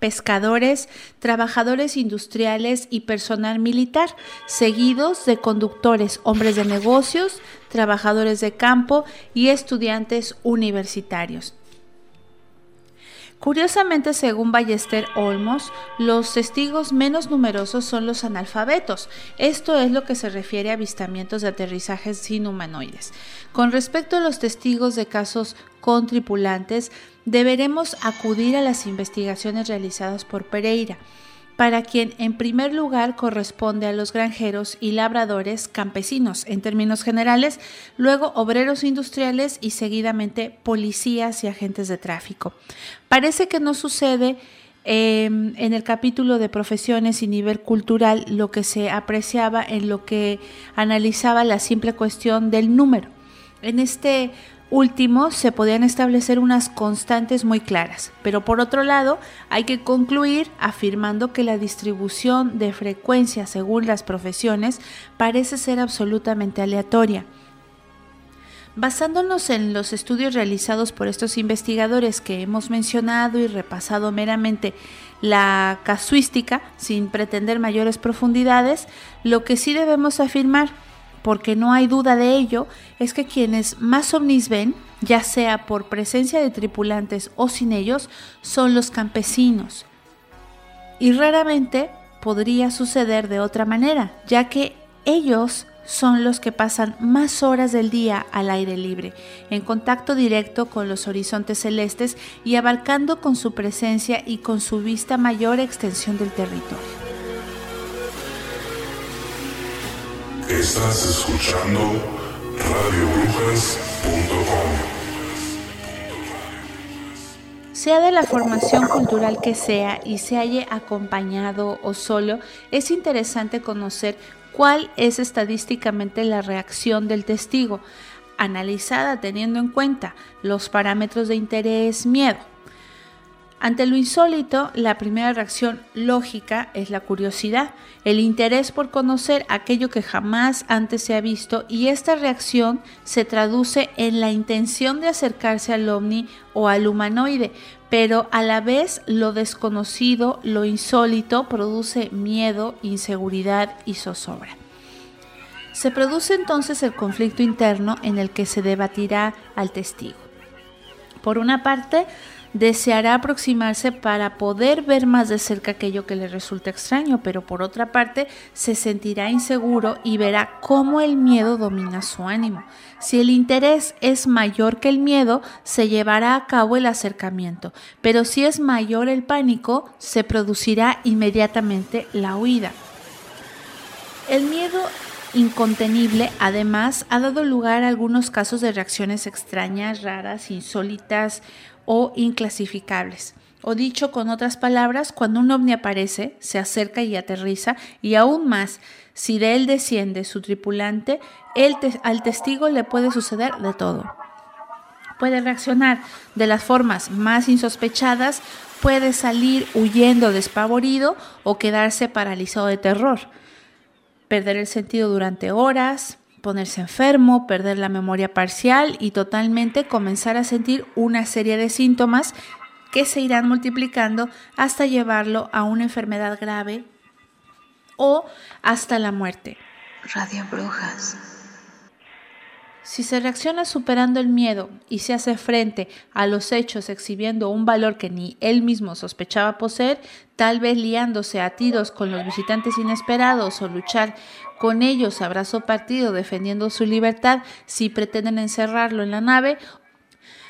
pescadores, trabajadores industriales y personal militar, seguidos de conductores, hombres de negocios, trabajadores de campo y estudiantes universitarios. Curiosamente, según Ballester Olmos, los testigos menos numerosos son los analfabetos. Esto es lo que se refiere a avistamientos de aterrizajes sin humanoides. Con respecto a los testigos de casos con tripulantes, deberemos acudir a las investigaciones realizadas por Pereira para quien en primer lugar corresponde a los granjeros y labradores campesinos en términos generales, luego obreros industriales y seguidamente policías y agentes de tráfico. Parece que no sucede em, en el capítulo de profesiones y nivel cultural lo que se apreciaba en lo que analizaba la simple cuestión del número. En este último se podían establecer unas constantes muy claras, pero por otro lado hay que concluir afirmando que la distribución de frecuencia según las profesiones parece ser absolutamente aleatoria. Basándonos en los estudios realizados por estos investigadores que hemos mencionado y repasado meramente la casuística sin pretender mayores profundidades, lo que sí debemos afirmar porque no hay duda de ello, es que quienes más ovnis ven, ya sea por presencia de tripulantes o sin ellos, son los campesinos. Y raramente podría suceder de otra manera, ya que ellos son los que pasan más horas del día al aire libre, en contacto directo con los horizontes celestes y abarcando con su presencia y con su vista mayor extensión del territorio. Estás escuchando radiobrujas.com. Sea de la formación cultural que sea y se haya acompañado o solo, es interesante conocer cuál es estadísticamente la reacción del testigo, analizada teniendo en cuenta los parámetros de interés, miedo, ante lo insólito, la primera reacción lógica es la curiosidad, el interés por conocer aquello que jamás antes se ha visto y esta reacción se traduce en la intención de acercarse al ovni o al humanoide, pero a la vez lo desconocido, lo insólito produce miedo, inseguridad y zozobra. Se produce entonces el conflicto interno en el que se debatirá al testigo. Por una parte, deseará aproximarse para poder ver más de cerca aquello que le resulta extraño, pero por otra parte se sentirá inseguro y verá cómo el miedo domina su ánimo. Si el interés es mayor que el miedo, se llevará a cabo el acercamiento, pero si es mayor el pánico, se producirá inmediatamente la huida. El miedo incontenible, además, ha dado lugar a algunos casos de reacciones extrañas, raras, insólitas o inclasificables. O dicho con otras palabras, cuando un ovni aparece, se acerca y aterriza, y aún más, si de él desciende su tripulante, al testigo le puede suceder de todo. Puede reaccionar de las formas más insospechadas, puede salir huyendo despavorido o quedarse paralizado de terror, perder el sentido durante horas, ponerse enfermo, perder la memoria parcial y totalmente comenzar a sentir una serie de síntomas que se irán multiplicando hasta llevarlo a una enfermedad grave o hasta la muerte. Radio Brujas. Si se reacciona superando el miedo y se hace frente a los hechos exhibiendo un valor que ni él mismo sospechaba poseer, tal vez liándose a tiros con los visitantes inesperados o luchar con ellos abrazo partido defendiendo su libertad si pretenden encerrarlo en la nave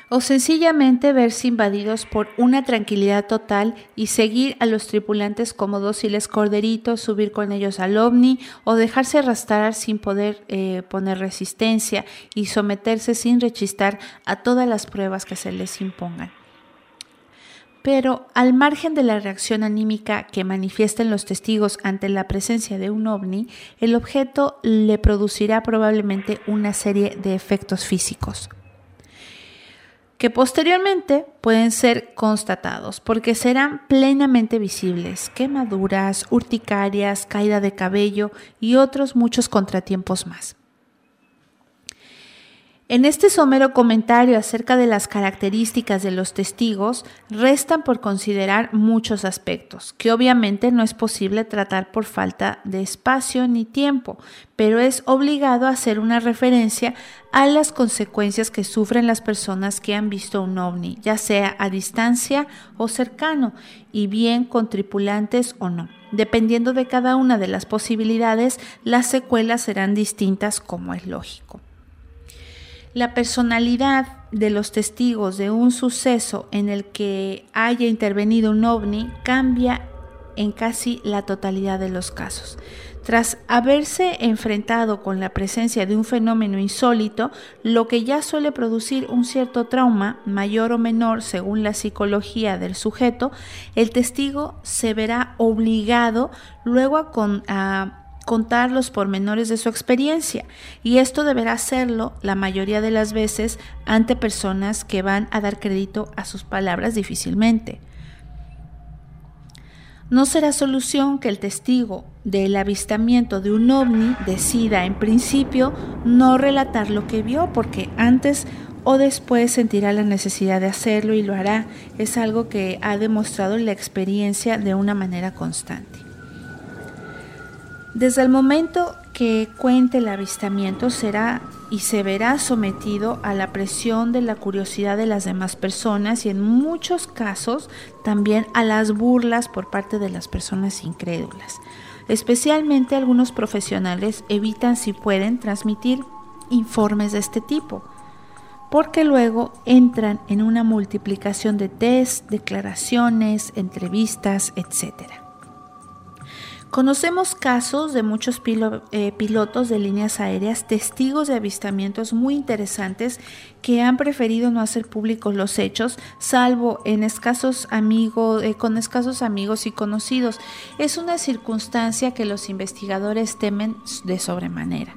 o sencillamente verse invadidos por una tranquilidad total y seguir a los tripulantes como dóciles corderitos, subir con ellos al ovni o dejarse arrastrar sin poder eh, poner resistencia y someterse sin rechistar a todas las pruebas que se les impongan. Pero al margen de la reacción anímica que manifiesten los testigos ante la presencia de un ovni, el objeto le producirá probablemente una serie de efectos físicos que posteriormente pueden ser constatados porque serán plenamente visibles, quemaduras, urticarias, caída de cabello y otros muchos contratiempos más. En este somero comentario acerca de las características de los testigos, restan por considerar muchos aspectos, que obviamente no es posible tratar por falta de espacio ni tiempo, pero es obligado hacer una referencia a las consecuencias que sufren las personas que han visto un ovni, ya sea a distancia o cercano, y bien con tripulantes o no. Dependiendo de cada una de las posibilidades, las secuelas serán distintas como es lógico. La personalidad de los testigos de un suceso en el que haya intervenido un ovni cambia en casi la totalidad de los casos. Tras haberse enfrentado con la presencia de un fenómeno insólito, lo que ya suele producir un cierto trauma, mayor o menor según la psicología del sujeto, el testigo se verá obligado luego a, con, contar los pormenores de su experiencia y esto deberá hacerlo la mayoría de las veces ante personas que van a dar crédito a sus palabras difícilmente. No será solución que el testigo del avistamiento de un ovni decida en principio no relatar lo que vio porque antes o después sentirá la necesidad de hacerlo y lo hará. Es algo que ha demostrado la experiencia de una manera constante. Desde el momento que cuente el avistamiento será y se verá sometido a la presión de la curiosidad de las demás personas y en muchos casos también a las burlas por parte de las personas incrédulas. Especialmente algunos profesionales evitan si pueden transmitir informes de este tipo, porque luego entran en una multiplicación de test, declaraciones, entrevistas, etcétera. Conocemos casos de muchos eh, pilotos de líneas aéreas, testigos de avistamientos muy interesantes que han preferido no hacer públicos los hechos, salvo en escasos amigos, eh, con escasos amigos y conocidos. Es una circunstancia que los investigadores temen de sobremanera.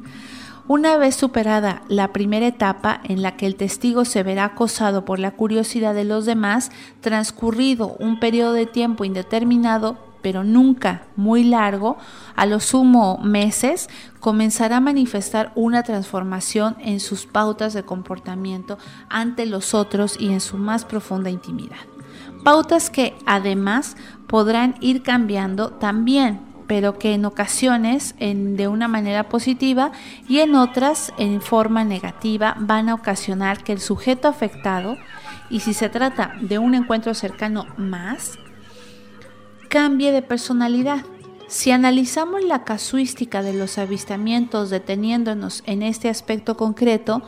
Una vez superada la primera etapa en la que el testigo se verá acosado por la curiosidad de los demás, transcurrido un periodo de tiempo indeterminado, pero nunca muy largo, a lo sumo meses, comenzará a manifestar una transformación en sus pautas de comportamiento ante los otros y en su más profunda intimidad. Pautas que además podrán ir cambiando también, pero que en ocasiones en, de una manera positiva y en otras en forma negativa van a ocasionar que el sujeto afectado, y si se trata de un encuentro cercano más, cambie de personalidad. Si analizamos la casuística de los avistamientos deteniéndonos en este aspecto concreto,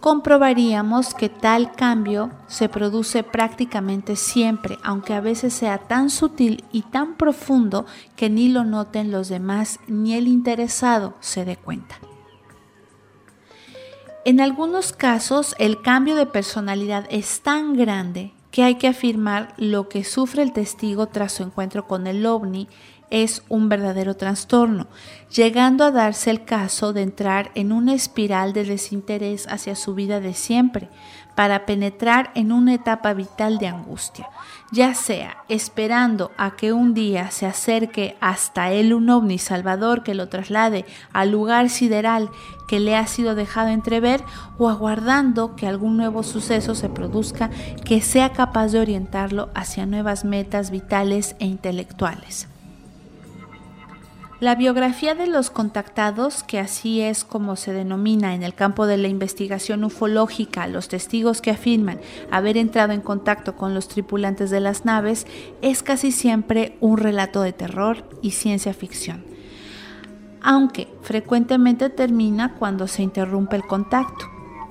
comprobaríamos que tal cambio se produce prácticamente siempre, aunque a veces sea tan sutil y tan profundo que ni lo noten los demás ni el interesado se dé cuenta. En algunos casos el cambio de personalidad es tan grande que hay que afirmar lo que sufre el testigo tras su encuentro con el ovni es un verdadero trastorno, llegando a darse el caso de entrar en una espiral de desinterés hacia su vida de siempre, para penetrar en una etapa vital de angustia, ya sea esperando a que un día se acerque hasta él un ovni salvador que lo traslade al lugar sideral que le ha sido dejado entrever o aguardando que algún nuevo suceso se produzca que sea capaz de orientarlo hacia nuevas metas vitales e intelectuales. La biografía de los contactados, que así es como se denomina en el campo de la investigación ufológica, los testigos que afirman haber entrado en contacto con los tripulantes de las naves, es casi siempre un relato de terror y ciencia ficción, aunque frecuentemente termina cuando se interrumpe el contacto,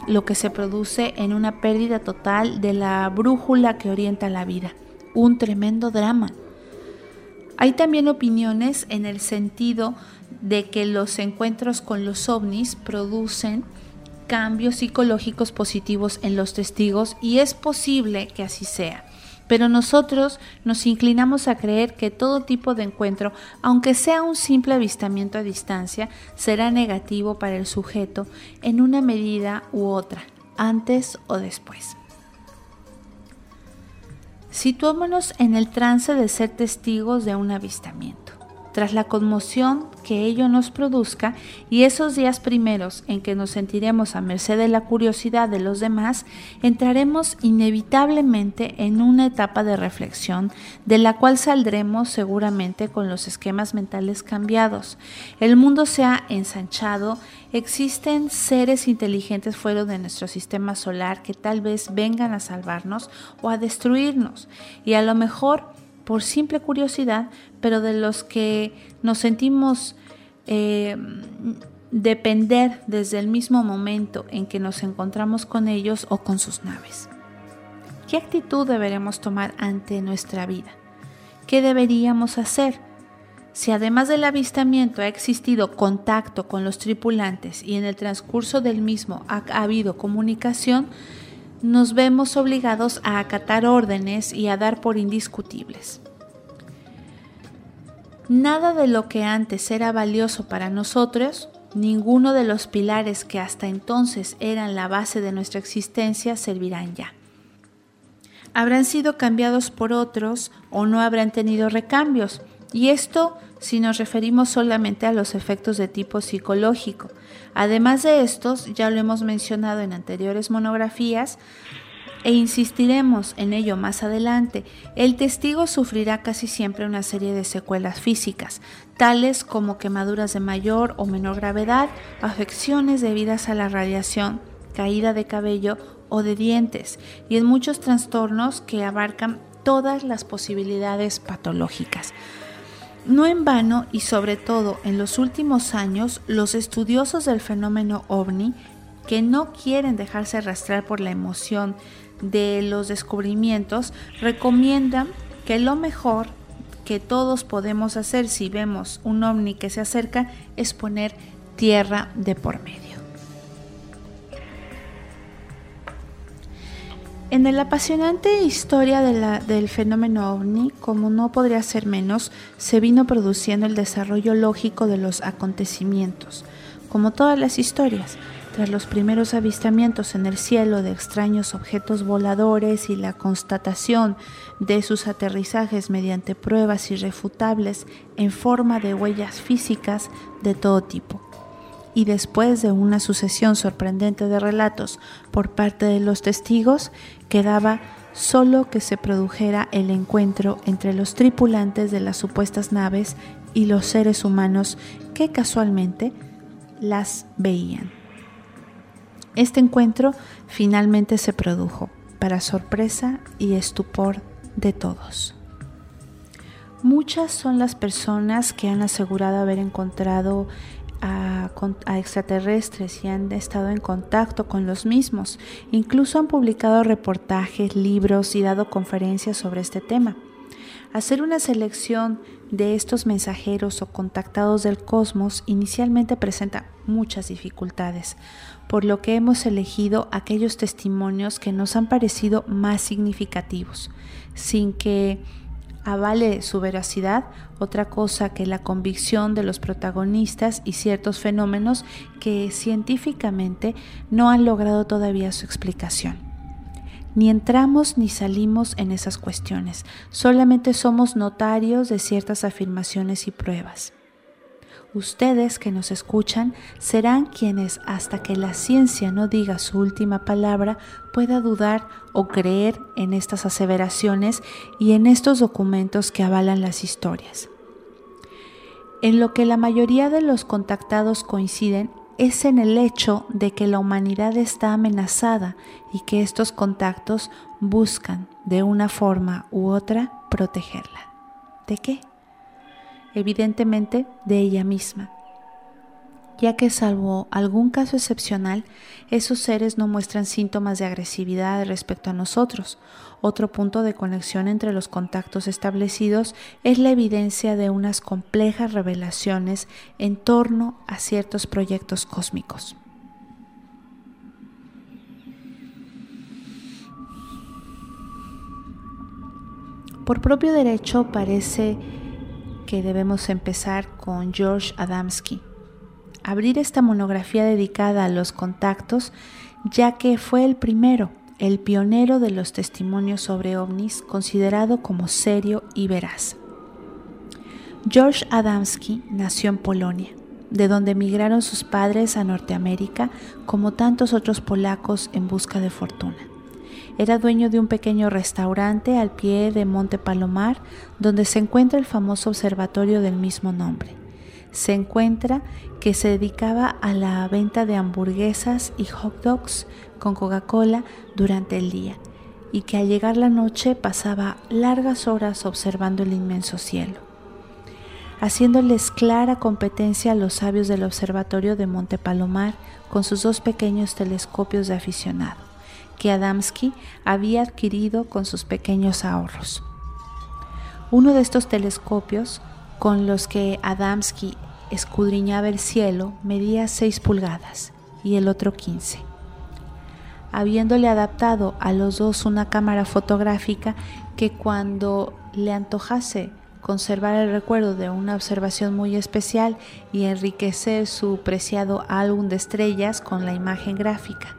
lo que se produce en una pérdida total de la brújula que orienta la vida, un tremendo drama. Hay también opiniones en el sentido de que los encuentros con los ovnis producen cambios psicológicos positivos en los testigos y es posible que así sea. Pero nosotros nos inclinamos a creer que todo tipo de encuentro, aunque sea un simple avistamiento a distancia, será negativo para el sujeto en una medida u otra, antes o después. Situémonos en el trance de ser testigos de un avistamiento. Tras la conmoción que ello nos produzca y esos días primeros en que nos sentiremos a merced de la curiosidad de los demás, entraremos inevitablemente en una etapa de reflexión de la cual saldremos seguramente con los esquemas mentales cambiados. El mundo se ha ensanchado, existen seres inteligentes fuera de nuestro sistema solar que tal vez vengan a salvarnos o a destruirnos y a lo mejor por simple curiosidad, pero de los que nos sentimos eh, depender desde el mismo momento en que nos encontramos con ellos o con sus naves. ¿Qué actitud deberemos tomar ante nuestra vida? ¿Qué deberíamos hacer? Si además del avistamiento ha existido contacto con los tripulantes y en el transcurso del mismo ha habido comunicación, nos vemos obligados a acatar órdenes y a dar por indiscutibles. Nada de lo que antes era valioso para nosotros, ninguno de los pilares que hasta entonces eran la base de nuestra existencia servirán ya. Habrán sido cambiados por otros o no habrán tenido recambios, y esto si nos referimos solamente a los efectos de tipo psicológico. Además de estos, ya lo hemos mencionado en anteriores monografías, e insistiremos en ello más adelante, el testigo sufrirá casi siempre una serie de secuelas físicas, tales como quemaduras de mayor o menor gravedad, afecciones debidas a la radiación, caída de cabello o de dientes, y en muchos trastornos que abarcan todas las posibilidades patológicas. No en vano y sobre todo en los últimos años, los estudiosos del fenómeno ovni, que no quieren dejarse arrastrar por la emoción de los descubrimientos, recomiendan que lo mejor que todos podemos hacer si vemos un ovni que se acerca es poner tierra de por medio. En la apasionante historia del fenómeno ovni, como no podría ser menos, se vino produciendo el desarrollo lógico de los acontecimientos, como todas las historias. Tras los primeros avistamientos en el cielo de extraños objetos voladores y la constatación de sus aterrizajes mediante pruebas irrefutables en forma de huellas físicas de todo tipo y después de una sucesión sorprendente de relatos por parte de los testigos, quedaba solo que se produjera el encuentro entre los tripulantes de las supuestas naves y los seres humanos que casualmente las veían. Este encuentro finalmente se produjo, para sorpresa y estupor de todos. Muchas son las personas que han asegurado haber encontrado a, extraterrestres y han estado en contacto con los mismos. Incluso han publicado reportajes, libros y dado conferencias sobre este tema. Hacer una selección de estos mensajeros o contactados del cosmos inicialmente presenta muchas dificultades, por lo que hemos elegido aquellos testimonios que nos han parecido más significativos, sin que avale su veracidad otra cosa que la convicción de los protagonistas y ciertos fenómenos que científicamente no han logrado todavía su explicación. Ni entramos ni salimos en esas cuestiones, solamente somos notarios de ciertas afirmaciones y pruebas. Ustedes que nos escuchan serán quienes hasta que la ciencia no diga su última palabra pueda dudar o creer en estas aseveraciones y en estos documentos que avalan las historias. En lo que la mayoría de los contactados coinciden es en el hecho de que la humanidad está amenazada y que estos contactos buscan de una forma u otra protegerla. ¿De qué? Evidentemente de ella misma, ya que salvo algún caso excepcional, esos seres no muestran síntomas de agresividad respecto a nosotros. Otro punto de conexión entre los contactos establecidos es la evidencia de unas complejas revelaciones en torno a ciertos proyectos cósmicos. Por propio derecho parece que debemos empezar con George Adamski, abrir esta monografía dedicada a los contactos, ya que fue el primero, el pionero de los testimonios sobre ovnis, considerado como serio y veraz. George Adamski nació en Polonia, de donde emigraron sus padres a Norteamérica, como tantos otros polacos en busca de fortuna. Era dueño de un pequeño restaurante al pie de Monte Palomar, donde se encuentra el famoso observatorio del mismo nombre. Se encuentra que se dedicaba a la venta de hamburguesas y hot dogs con Coca-Cola durante el día y que al llegar la noche pasaba largas horas observando el inmenso cielo, haciéndoles clara competencia a los sabios del observatorio de Monte Palomar con sus dos pequeños telescopios de aficionado que Adamski había adquirido con sus pequeños ahorros. Uno de estos telescopios con los que Adamski escudriñaba el cielo medía 6 pulgadas y el otro 15. Habiéndole adaptado a los dos una cámara fotográfica que cuando le antojase conservar el recuerdo de una observación muy especial y enriquecer su preciado álbum de estrellas con la imagen gráfica.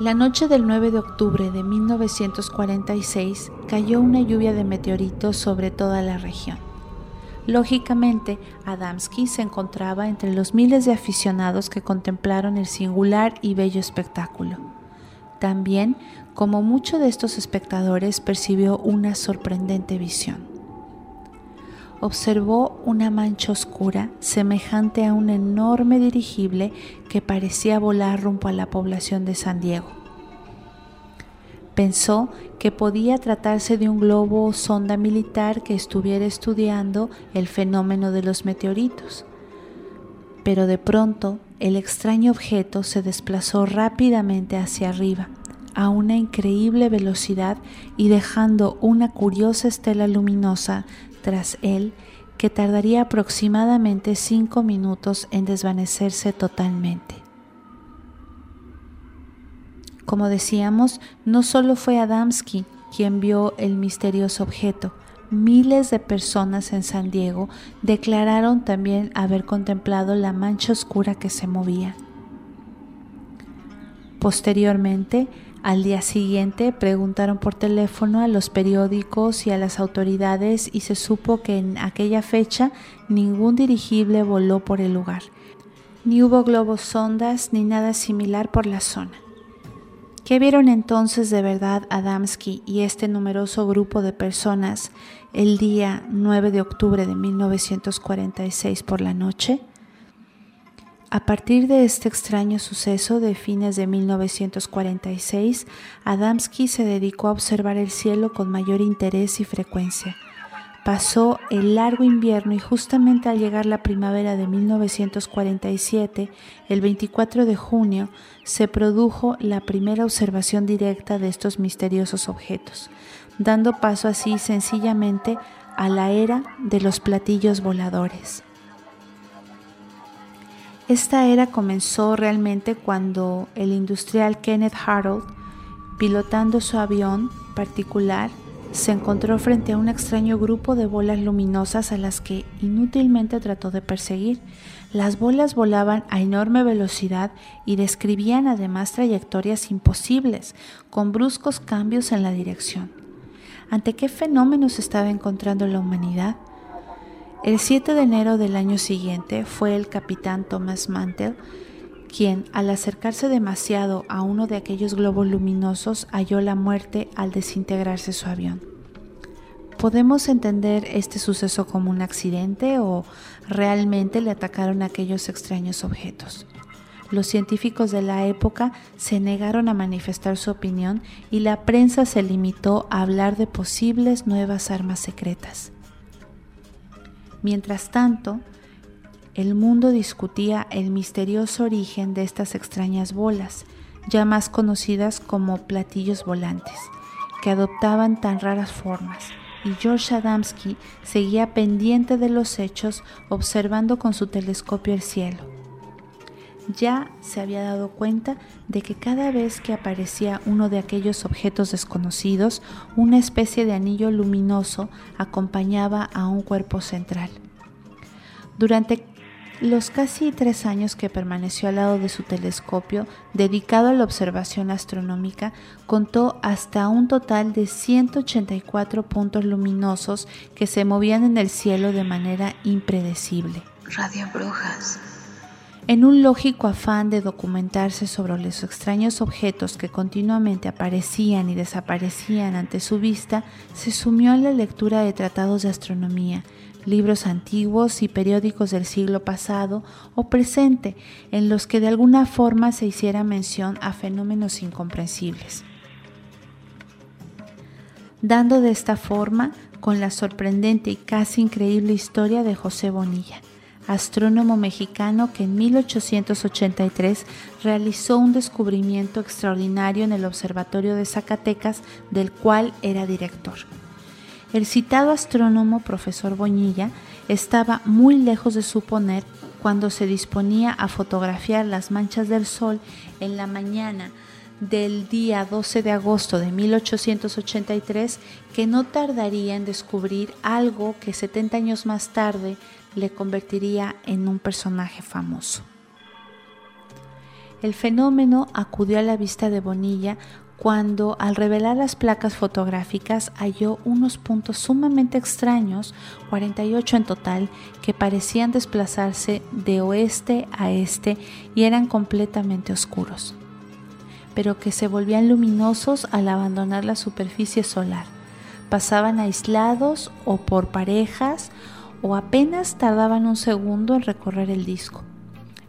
La noche del 9 de octubre de 1946 cayó una lluvia de meteoritos sobre toda la región. Lógicamente, Adamski se encontraba entre los miles de aficionados que contemplaron el singular y bello espectáculo. También, como muchos de estos espectadores, percibió una sorprendente visión. Observó una mancha oscura semejante a un enorme dirigible que parecía volar rumbo a la población de San Diego. Pensó que podía tratarse de un globo o sonda militar que estuviera estudiando el fenómeno de los meteoritos. Pero de pronto el extraño objeto se desplazó rápidamente hacia arriba, a una increíble velocidad y dejando una curiosa estela luminosa tras él que tardaría aproximadamente cinco minutos en desvanecerse totalmente. Como decíamos, no solo fue Adamski quien vio el misterioso objeto, miles de personas en San Diego declararon también haber contemplado la mancha oscura que se movía. Posteriormente, al día siguiente, preguntaron por teléfono a los periódicos y a las autoridades y se supo que en aquella fecha ningún dirigible voló por el lugar, ni hubo globos sondas ni nada similar por la zona. ¿Qué vieron entonces de verdad Adamski y este numeroso grupo de personas el día 9 de octubre de 1946 por la noche? A partir de este extraño suceso de fines de 1946, Adamski se dedicó a observar el cielo con mayor interés y frecuencia Pasó el largo invierno y justamente al llegar la primavera de 1947, el 24 de junio, se produjo la primera observación directa de estos misteriosos objetos, dando paso así sencillamente a la era de los platillos voladores. Esta era comenzó realmente cuando el industrial Kenneth Harold, pilotando su avión particular, se encontró frente a un extraño grupo de bolas luminosas a las que inútilmente trató de perseguir. Las bolas volaban a enorme velocidad y describían además trayectorias imposibles, con bruscos cambios en la dirección. ¿Ante qué fenómeno se estaba encontrando la humanidad? El 7 de enero del año siguiente fue el capitán Thomas Mantel quien, al acercarse demasiado a uno de aquellos globos luminosos, halló la muerte al desintegrarse su avión. ¿Podemos entender este suceso como un accidente o realmente le atacaron aquellos extraños objetos? Los científicos de la época se negaron a manifestar su opinión y la prensa se limitó a hablar de posibles nuevas armas secretas. Mientras tanto, el mundo discutía el misterioso origen de estas extrañas bolas, ya más conocidas como platillos volantes, que adoptaban tan raras formas, y George Adamski seguía pendiente de los hechos observando con su telescopio el cielo. Ya se había dado cuenta de que cada vez que aparecía uno de aquellos objetos desconocidos, una especie de anillo luminoso acompañaba a un cuerpo central. Durante los casi tres años que permaneció al lado de su telescopio dedicado a la observación astronómica contó hasta un total de 184 puntos luminosos que se movían en el cielo de manera impredecible. Radio Brujas. En un lógico afán de documentarse sobre los extraños objetos que continuamente aparecían y desaparecían ante su vista, se sumió en la lectura de tratados de astronomía, libros antiguos y periódicos del siglo pasado o presente en los que de alguna forma se hiciera mención a fenómenos incomprensibles. Dando de esta forma con la sorprendente y casi increíble historia de José Bonilla, astrónomo mexicano que en 1883 realizó un descubrimiento extraordinario en el Observatorio de Zacatecas del cual era director. El citado astrónomo profesor Boñilla estaba muy lejos de suponer cuando se disponía a fotografiar las manchas del sol en la mañana del día 12 de agosto de 1883 que no tardaría en descubrir algo que 70 años más tarde le convertiría en un personaje famoso. El fenómeno acudió a la vista de Bonilla cuando al revelar las placas fotográficas halló unos puntos sumamente extraños, 48 en total, que parecían desplazarse de oeste a este y eran completamente oscuros, pero que se volvían luminosos al abandonar la superficie solar. Pasaban aislados o por parejas o apenas tardaban un segundo en recorrer el disco.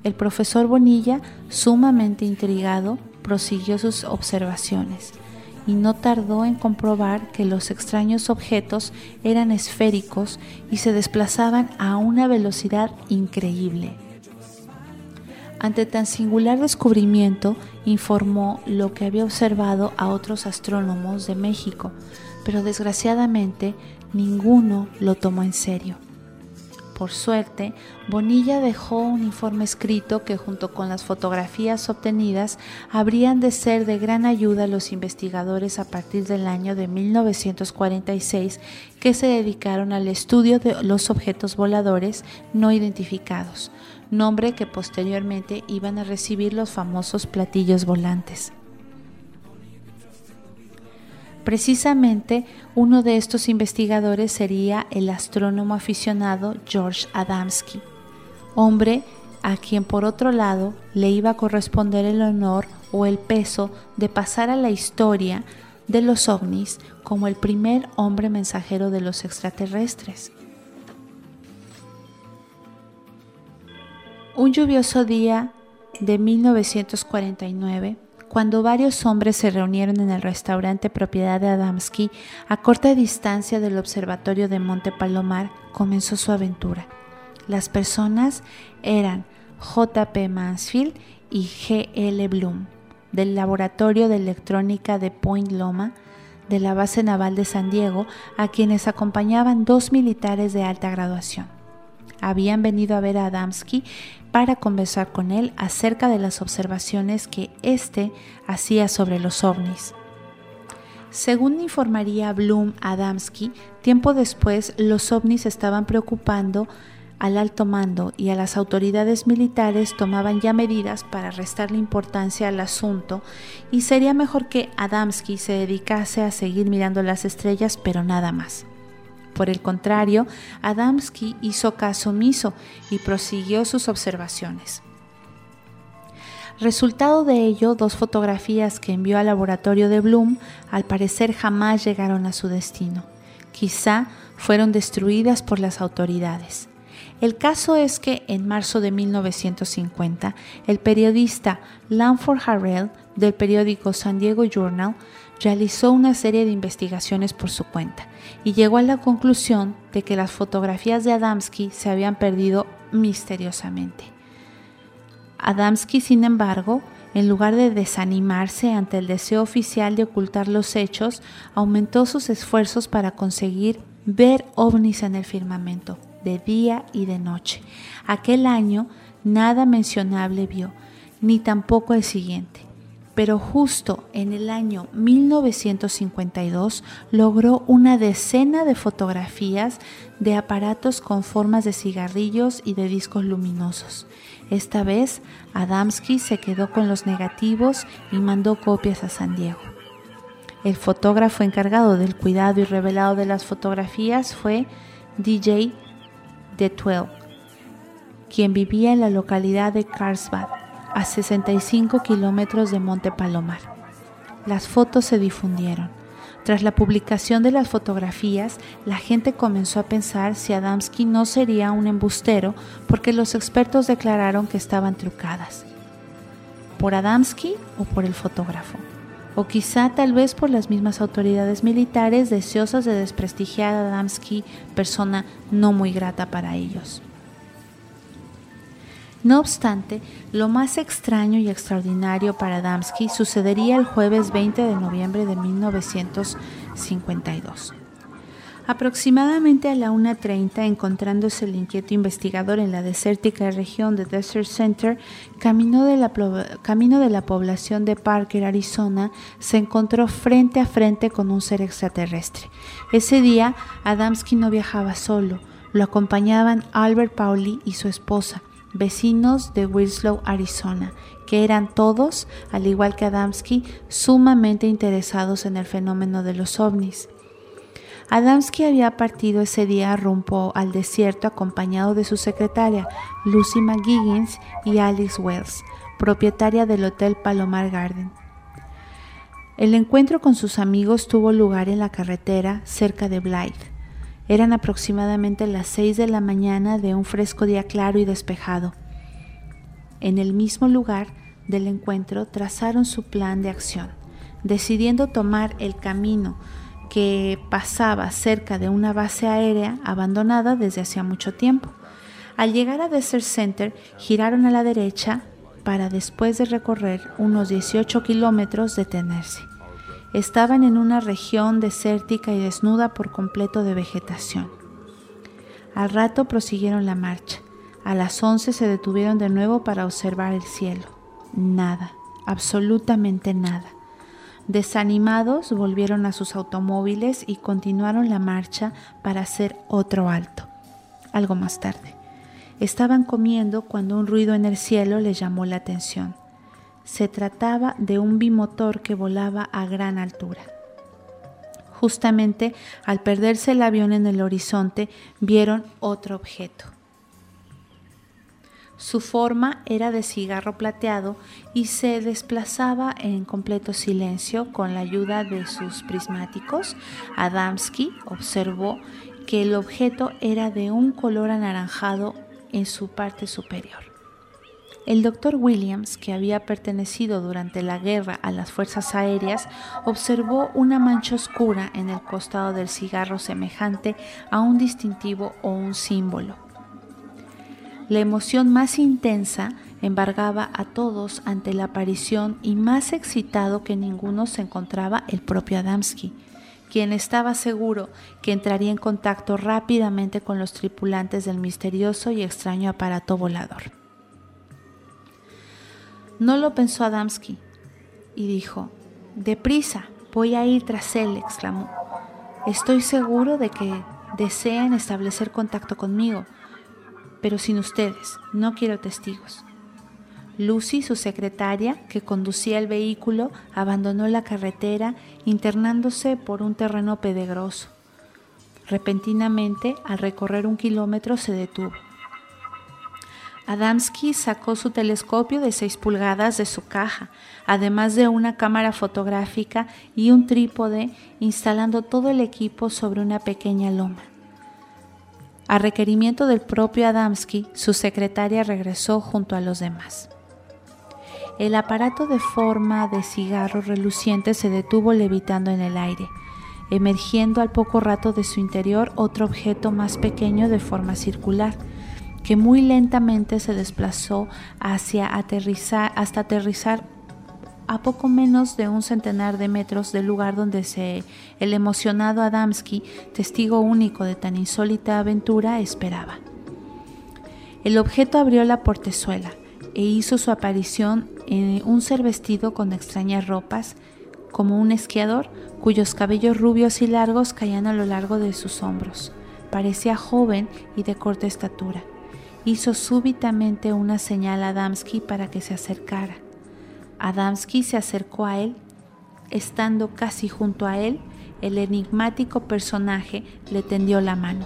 El profesor Bonilla, sumamente intrigado, prosiguió sus observaciones y no tardó en comprobar que los extraños objetos eran esféricos y se desplazaban a una velocidad increíble. Ante tan singular descubrimiento, informó lo que había observado a otros astrónomos de México, pero desgraciadamente ninguno lo tomó en serio. Por suerte, Bonilla dejó un informe escrito que junto con las fotografías obtenidas habrían de ser de gran ayuda a los investigadores a partir del año de 1946 que se dedicaron al estudio de los objetos voladores no identificados, nombre que posteriormente iban a recibir los famosos platillos volantes. Precisamente uno de estos investigadores sería el astrónomo aficionado George Adamski, hombre a quien por otro lado le iba a corresponder el honor o el peso de pasar a la historia de los ovnis como el primer hombre mensajero de los extraterrestres. Un lluvioso día de 1949, cuando varios hombres se reunieron en el restaurante propiedad de Adamski a corta distancia del observatorio de Monte Palomar, comenzó su aventura. Las personas eran J.P. Mansfield y G.L. Bloom, del Laboratorio de Electrónica de Point Loma, de la base naval de San Diego, a quienes acompañaban dos militares de alta graduación. Habían venido a ver a Adamski para conversar con él acerca de las observaciones que éste hacía sobre los ovnis. Según informaría Bloom Adamski, tiempo después los ovnis estaban preocupando al alto mando y a las autoridades militares tomaban ya medidas para restarle importancia al asunto y sería mejor que Adamski se dedicase a seguir mirando las estrellas, pero nada más. Por el contrario, Adamski hizo caso omiso y prosiguió sus observaciones. Resultado de ello, dos fotografías que envió al laboratorio de Bloom al parecer jamás llegaron a su destino. Quizá fueron destruidas por las autoridades. El caso es que en marzo de 1950, el periodista Lanford Harrell del periódico San Diego Journal realizó una serie de investigaciones por su cuenta y llegó a la conclusión de que las fotografías de Adamski se habían perdido misteriosamente. Adamski, sin embargo, en lugar de desanimarse ante el deseo oficial de ocultar los hechos, aumentó sus esfuerzos para conseguir ver ovnis en el firmamento, de día y de noche. Aquel año nada mencionable vio, ni tampoco el siguiente. Pero justo en el año 1952 logró una decena de fotografías de aparatos con formas de cigarrillos y de discos luminosos. Esta vez, Adamski se quedó con los negativos y mandó copias a San Diego. El fotógrafo encargado del cuidado y revelado de las fotografías fue DJ de 12, quien vivía en la localidad de Carlsbad, a 65 kilómetros de Monte Palomar. Las fotos se difundieron. Tras la publicación de las fotografías, la gente comenzó a pensar si Adamski no sería un embustero porque los expertos declararon que estaban trucadas. ¿Por Adamski o por el fotógrafo? O quizá tal vez por las mismas autoridades militares deseosas de desprestigiar a Adamski, persona no muy grata para ellos. No obstante, lo más extraño y extraordinario para Adamski sucedería el jueves 20 de noviembre de 1952. Aproximadamente a la 1.30, encontrándose el inquieto investigador en la desértica región de Desert Center, camino de, la, camino de la población de Parker, Arizona, se encontró frente a frente con un ser extraterrestre. Ese día, Adamski no viajaba solo, lo acompañaban Albert Pauli y su esposa, vecinos de Winslow, Arizona, que eran todos, al igual que Adamski, sumamente interesados en el fenómeno de los ovnis. Adamski había partido ese día rumbo al desierto acompañado de su secretaria, Lucy McGiggins y Alice Wells, propietaria del Hotel Palomar Garden. El encuentro con sus amigos tuvo lugar en la carretera cerca de Blythe. Eran aproximadamente las seis de la mañana de un fresco día claro y despejado. En el mismo lugar del encuentro trazaron su plan de acción, decidiendo tomar el camino que pasaba cerca de una base aérea abandonada desde hacía mucho tiempo. Al llegar a Desert Center, giraron a la derecha para después de recorrer unos 18 kilómetros detenerse. Estaban en una región desértica y desnuda por completo de vegetación. Al rato prosiguieron la marcha. A las 11 se detuvieron de nuevo para observar el cielo. Nada, absolutamente nada. Desanimados volvieron a sus automóviles y continuaron la marcha para hacer otro alto. Algo más tarde. Estaban comiendo cuando un ruido en el cielo les llamó la atención. Se trataba de un bimotor que volaba a gran altura. Justamente al perderse el avión en el horizonte, vieron otro objeto. Su forma era de cigarro plateado y se desplazaba en completo silencio con la ayuda de sus prismáticos. Adamski observó que el objeto era de un color anaranjado en su parte superior. El doctor Williams, que había pertenecido durante la guerra a las fuerzas aéreas, observó una mancha oscura en el costado del cigarro semejante a un distintivo o un símbolo. La emoción más intensa embargaba a todos ante la aparición y más excitado que ninguno se encontraba el propio Adamski, quien estaba seguro que entraría en contacto rápidamente con los tripulantes del misterioso y extraño aparato volador. No lo pensó Adamski y dijo, Deprisa, voy a ir tras él, exclamó. Estoy seguro de que desean establecer contacto conmigo, pero sin ustedes, no quiero testigos. Lucy, su secretaria, que conducía el vehículo, abandonó la carretera internándose por un terreno pedregoso. Repentinamente, al recorrer un kilómetro, se detuvo. Adamski sacó su telescopio de 6 pulgadas de su caja, además de una cámara fotográfica y un trípode, instalando todo el equipo sobre una pequeña loma. A requerimiento del propio Adamski, su secretaria regresó junto a los demás. El aparato de forma de cigarro reluciente se detuvo levitando en el aire, emergiendo al poco rato de su interior otro objeto más pequeño de forma circular, que muy lentamente se desplazó hacia aterrizar, hasta aterrizar a poco menos de un centenar de metros del lugar donde se, el emocionado Adamski, testigo único de tan insólita aventura, esperaba. El objeto abrió la portezuela e hizo su aparición en un ser vestido con extrañas ropas, como un esquiador cuyos cabellos rubios y largos caían a lo largo de sus hombros. Parecía joven y de corta estatura. Hizo súbitamente una señal a Adamski para que se acercara. Adamski se acercó a él. Estando casi junto a él, el enigmático personaje le tendió la mano,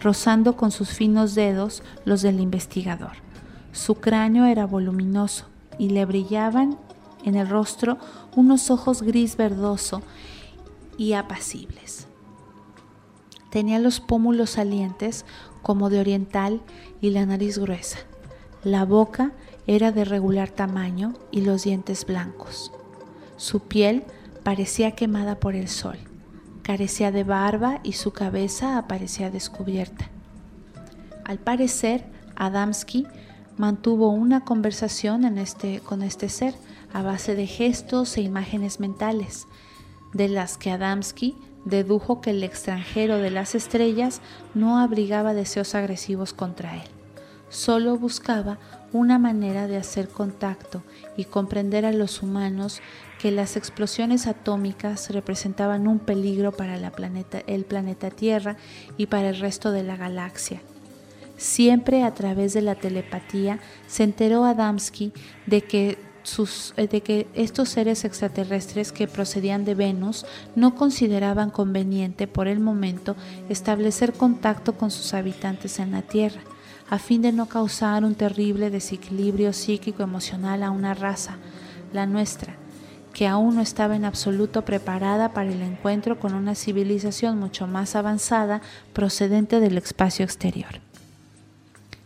rozando con sus finos dedos los del investigador. Su cráneo era voluminoso y le brillaban en el rostro unos ojos gris verdoso y apacibles. Tenía los pómulos salientes como de oriental y la nariz gruesa. La boca era de regular tamaño y los dientes blancos. Su piel parecía quemada por el sol, carecía de barba y su cabeza aparecía descubierta. Al parecer, Adamski mantuvo una conversación este, con este ser a base de gestos e imágenes mentales, de las que Adamski dedujo que el extranjero de las estrellas no abrigaba deseos agresivos contra él. Solo buscaba una manera de hacer contacto y comprender a los humanos que las explosiones atómicas representaban un peligro para la planeta, el planeta Tierra y para el resto de la galaxia Siempre a través de la telepatía se enteró Adamski de que, eh, de que estos seres extraterrestres que procedían de Venus no consideraban conveniente por el momento establecer contacto con sus habitantes en la Tierra, a fin de no causar un terrible desequilibrio psíquico-emocional a una raza, la nuestra, que aún no estaba en absoluto preparada para el encuentro con una civilización mucho más avanzada procedente del espacio exterior.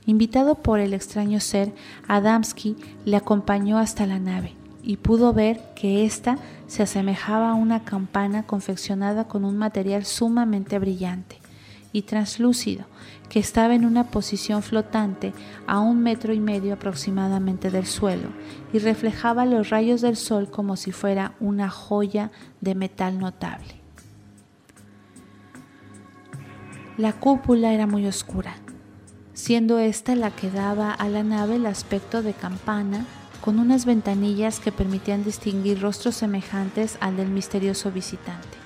Invitado por el extraño ser, Adamski le acompañó hasta la nave y pudo ver que ésta se asemejaba a una campana confeccionada con un material sumamente brillante y translúcido que estaba en una posición flotante a un metro y medio aproximadamente del suelo y reflejaba los rayos del sol como si fuera una joya de metal notable. La cúpula era muy oscura siendo esta la que daba a la nave el aspecto de campana, con unas ventanillas que permitían distinguir rostros semejantes al del misterioso visitante.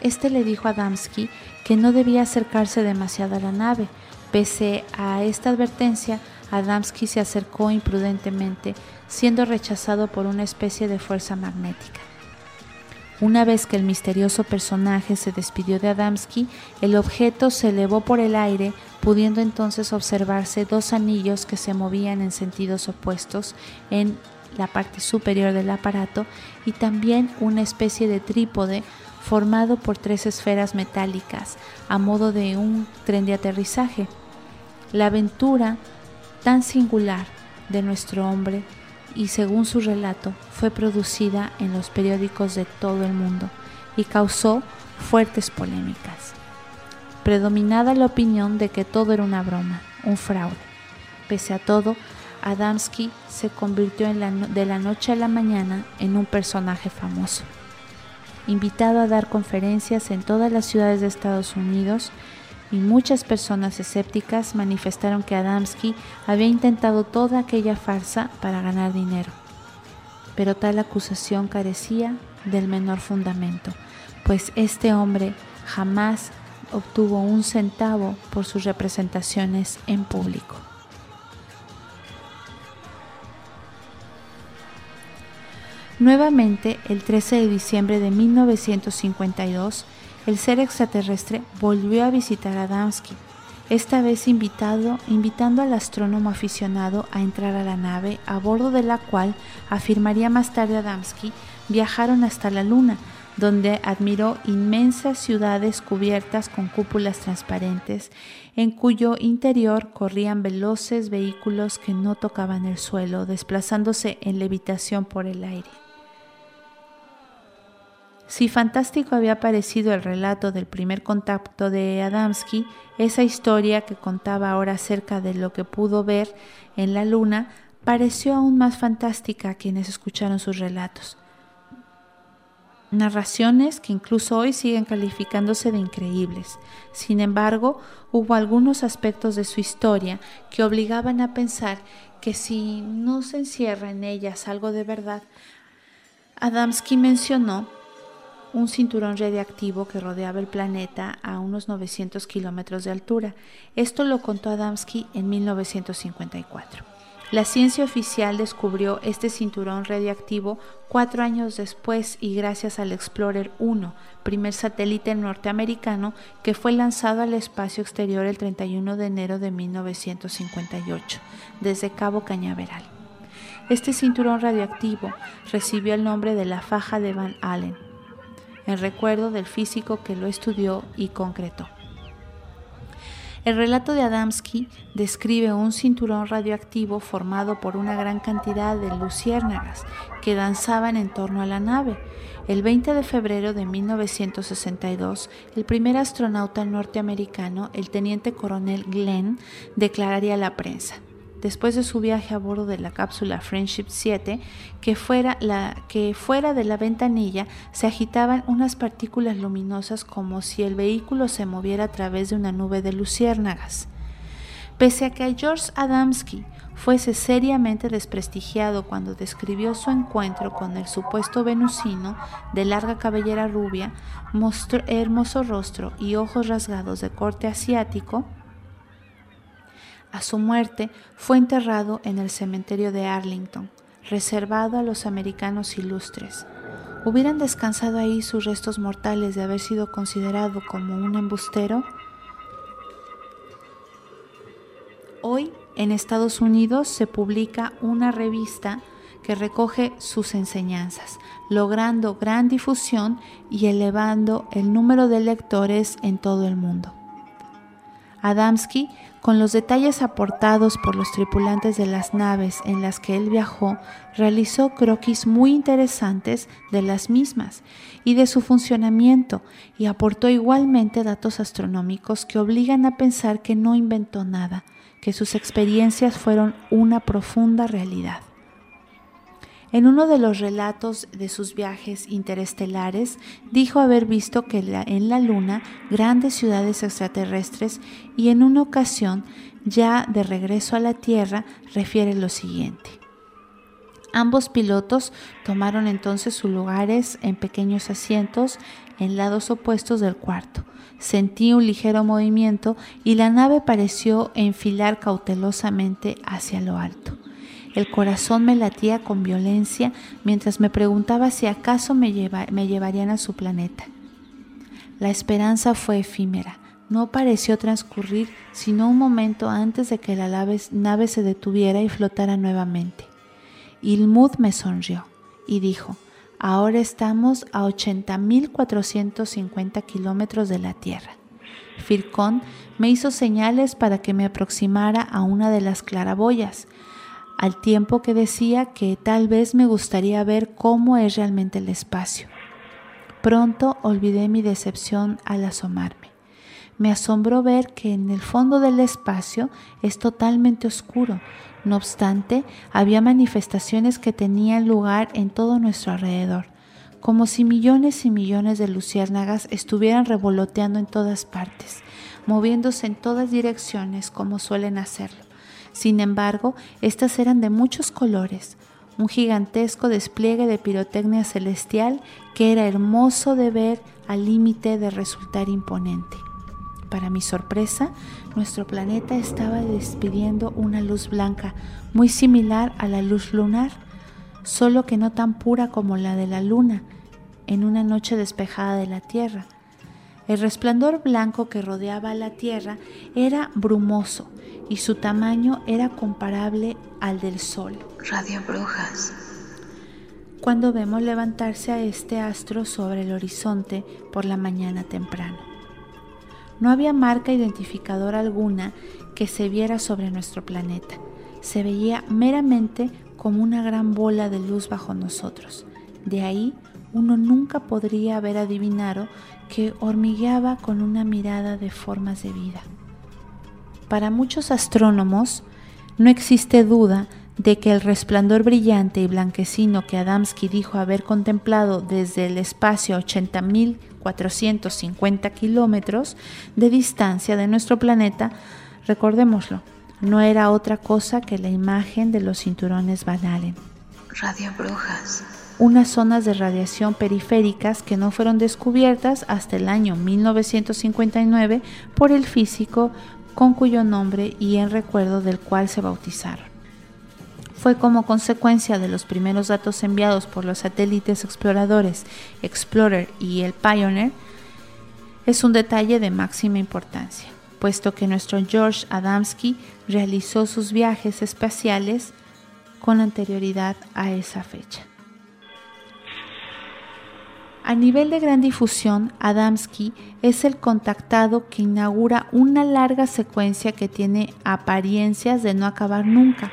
Este le dijo a Damsky que no debía acercarse demasiado a la nave. Pese a esta advertencia, Adamski se acercó imprudentemente, siendo rechazado por una especie de fuerza magnética. Una vez que el misterioso personaje se despidió de Adamski, el objeto se elevó por el aire pudiendo entonces observarse dos anillos que se movían en sentidos opuestos en la parte superior del aparato y también una especie de trípode formado por tres esferas metálicas a modo de un tren de aterrizaje. La aventura tan singular de nuestro hombre y según su relato fue producida en los periódicos de todo el mundo y causó fuertes polémicas predominada la opinión de que todo era una broma, un fraude. Pese a todo, Adamski se convirtió de la noche a la mañana en un personaje famoso. invitado a dar conferencias en todas las ciudades de Estados Unidos y muchas personas escépticas manifestaron que Adamski había intentado toda aquella farsa para ganar dinero. Pero tal acusación carecía del menor fundamento, pues este hombre jamás obtuvo un centavo por sus representaciones en público. Nuevamente, el 13 de diciembre de 1952, el ser extraterrestre volvió a visitar a Adamski, esta vez invitado, invitando al astrónomo aficionado a entrar a la nave, a bordo de la cual, afirmaría más tarde Adamski, viajaron hasta la Luna, donde admiró inmensas ciudades cubiertas con cúpulas transparentes, en cuyo interior corrían veloces vehículos que no tocaban el suelo, desplazándose en levitación por el aire. Si fantástico había parecido el relato del primer contacto de Adamski, esa historia que contaba ahora acerca de lo que pudo ver en la luna pareció aún más fantástica a quienes escucharon sus relatos. Narraciones que incluso hoy siguen calificándose de increíbles. Sin embargo, hubo algunos aspectos de su historia que obligaban a pensar que si no se encierra en ellas algo de verdad, Adamski mencionó un cinturón radiactivo que rodeaba el planeta a unos 900 kilómetros de altura. Esto lo contó Adamski en 1954. La ciencia oficial descubrió este cinturón radiactivo cuatro años después y gracias al Explorer 1, primer satélite norteamericano que fue lanzado al espacio exterior el 31 de enero de 1958 desde Cabo Cañaveral. Este cinturón radioactivo recibió el nombre de la faja de Van Allen, en recuerdo del físico que lo estudió y concretó. El relato de Adamski describe un cinturón radioactivo formado por una gran cantidad de luciérnagas que danzaban en torno a la nave. El 20 de febrero de 1962, el primer astronauta norteamericano, el teniente coronel Glenn, declararía a la prensa después de su viaje a bordo de la cápsula Friendship 7, que fuera, la, que fuera de la ventanilla se agitaban unas partículas luminosas como si el vehículo se moviera a través de una nube de luciérnagas. Pese a que George Adamski fuese seriamente desprestigiado cuando describió su encuentro con el supuesto venusino de larga cabellera rubia, hermoso rostro y ojos rasgados de corte asiático, a su muerte fue enterrado en el cementerio de Arlington, reservado a los americanos ilustres. ¿Hubieran descansado ahí sus restos mortales de haber sido considerado como un embustero? Hoy en Estados Unidos se publica una revista que recoge sus enseñanzas, logrando gran difusión y elevando el número de lectores en todo el mundo. Adamski con los detalles aportados por los tripulantes de las naves en las que él viajó, realizó croquis muy interesantes de las mismas y de su funcionamiento y aportó igualmente datos astronómicos que obligan a pensar que no inventó nada, que sus experiencias fueron una profunda realidad. En uno de los relatos de sus viajes interestelares, dijo haber visto que en la Luna grandes ciudades extraterrestres y en una ocasión, ya de regreso a la Tierra, refiere lo siguiente. Ambos pilotos tomaron entonces sus lugares en pequeños asientos en lados opuestos del cuarto. Sentí un ligero movimiento y la nave pareció enfilar cautelosamente hacia lo alto. El corazón me latía con violencia mientras me preguntaba si acaso me, llevarían a su planeta. La esperanza fue efímera. No pareció transcurrir sino un momento antes de que la nave, se detuviera y flotara nuevamente. Ilmud me sonrió y dijo, ahora estamos a 80.450 kilómetros de la Tierra. Fircón me hizo señales para que me aproximara a una de las claraboyas, al tiempo que decía que tal vez me gustaría ver cómo es realmente el espacio. Pronto olvidé mi decepción al asomarme. Me asombró ver que en el fondo del espacio es totalmente oscuro. No obstante, había manifestaciones que tenían lugar en todo nuestro alrededor, como si millones y millones de luciérnagas estuvieran revoloteando en todas partes, moviéndose en todas direcciones como suelen hacerlo. Sin embargo, estas eran de muchos colores, un gigantesco despliegue de pirotecnia celestial que era hermoso de ver al límite de resultar imponente. Para mi sorpresa, nuestro planeta estaba despidiendo una luz blanca muy similar a la luz lunar, solo que no tan pura como la de la luna en una noche despejada de la Tierra. El resplandor blanco que rodeaba la Tierra era brumoso y su tamaño era comparable al del Sol. Radio Brujas. Cuando vemos levantarse a este astro sobre el horizonte por la mañana temprano. No había marca identificadora alguna que se viera sobre nuestro planeta. Se veía meramente como una gran bola de luz bajo nosotros. De ahí uno nunca podría haber adivinado que hormigueaba con una mirada de formas de vida. Para muchos astrónomos, no existe duda de que el resplandor brillante y blanquecino que Adamski dijo haber contemplado desde el espacio a 80.450 kilómetros de distancia de nuestro planeta, recordémoslo, no era otra cosa que la imagen de los cinturones Van Allen. Radio Brujas. Unas zonas de radiación periféricas que no fueron descubiertas hasta el año 1959 por el físico con cuyo nombre y en recuerdo del cual se bautizaron. Fue como consecuencia de los primeros datos enviados por los satélites exploradores Explorer y el Pioneer, es un detalle de máxima importancia puesto que nuestro George Adamski realizó sus viajes espaciales con anterioridad a esa fecha. A nivel de gran difusión, Adamski es el contactado que inaugura una larga secuencia que tiene apariencias de no acabar nunca.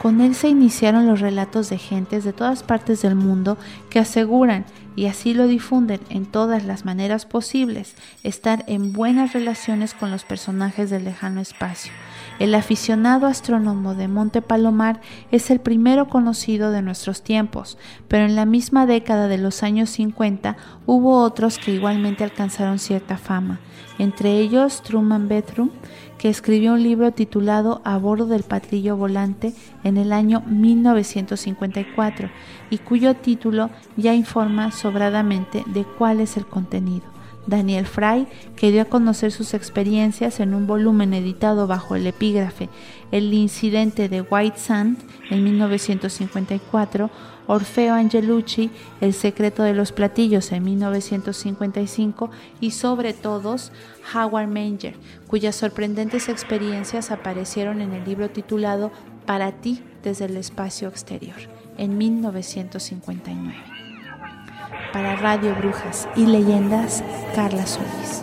Con él se iniciaron los relatos de gentes de todas partes del mundo que aseguran, y así lo difunden en todas las maneras posibles, estar en buenas relaciones con los personajes del lejano espacio. El aficionado astrónomo de Monte Palomar es el primero conocido de nuestros tiempos, pero en la misma década de los años 50 hubo otros que igualmente alcanzaron cierta fama, entre ellos Truman Bethrum, que escribió un libro titulado A bordo del patrillo volante en el año 1954 y cuyo título ya informa sobradamente de cuál es el contenido. Daniel Fry, que dio a conocer sus experiencias en un volumen editado bajo el epígrafe El incidente de White Sand en 1954, Orfeo Angelucci, El secreto de los platillos en 1955 y sobre todos Howard Manger, cuyas sorprendentes experiencias aparecieron en el libro titulado Para ti desde el espacio exterior en 1959. Para Radio Brujas y Leyendas, Carla Solís.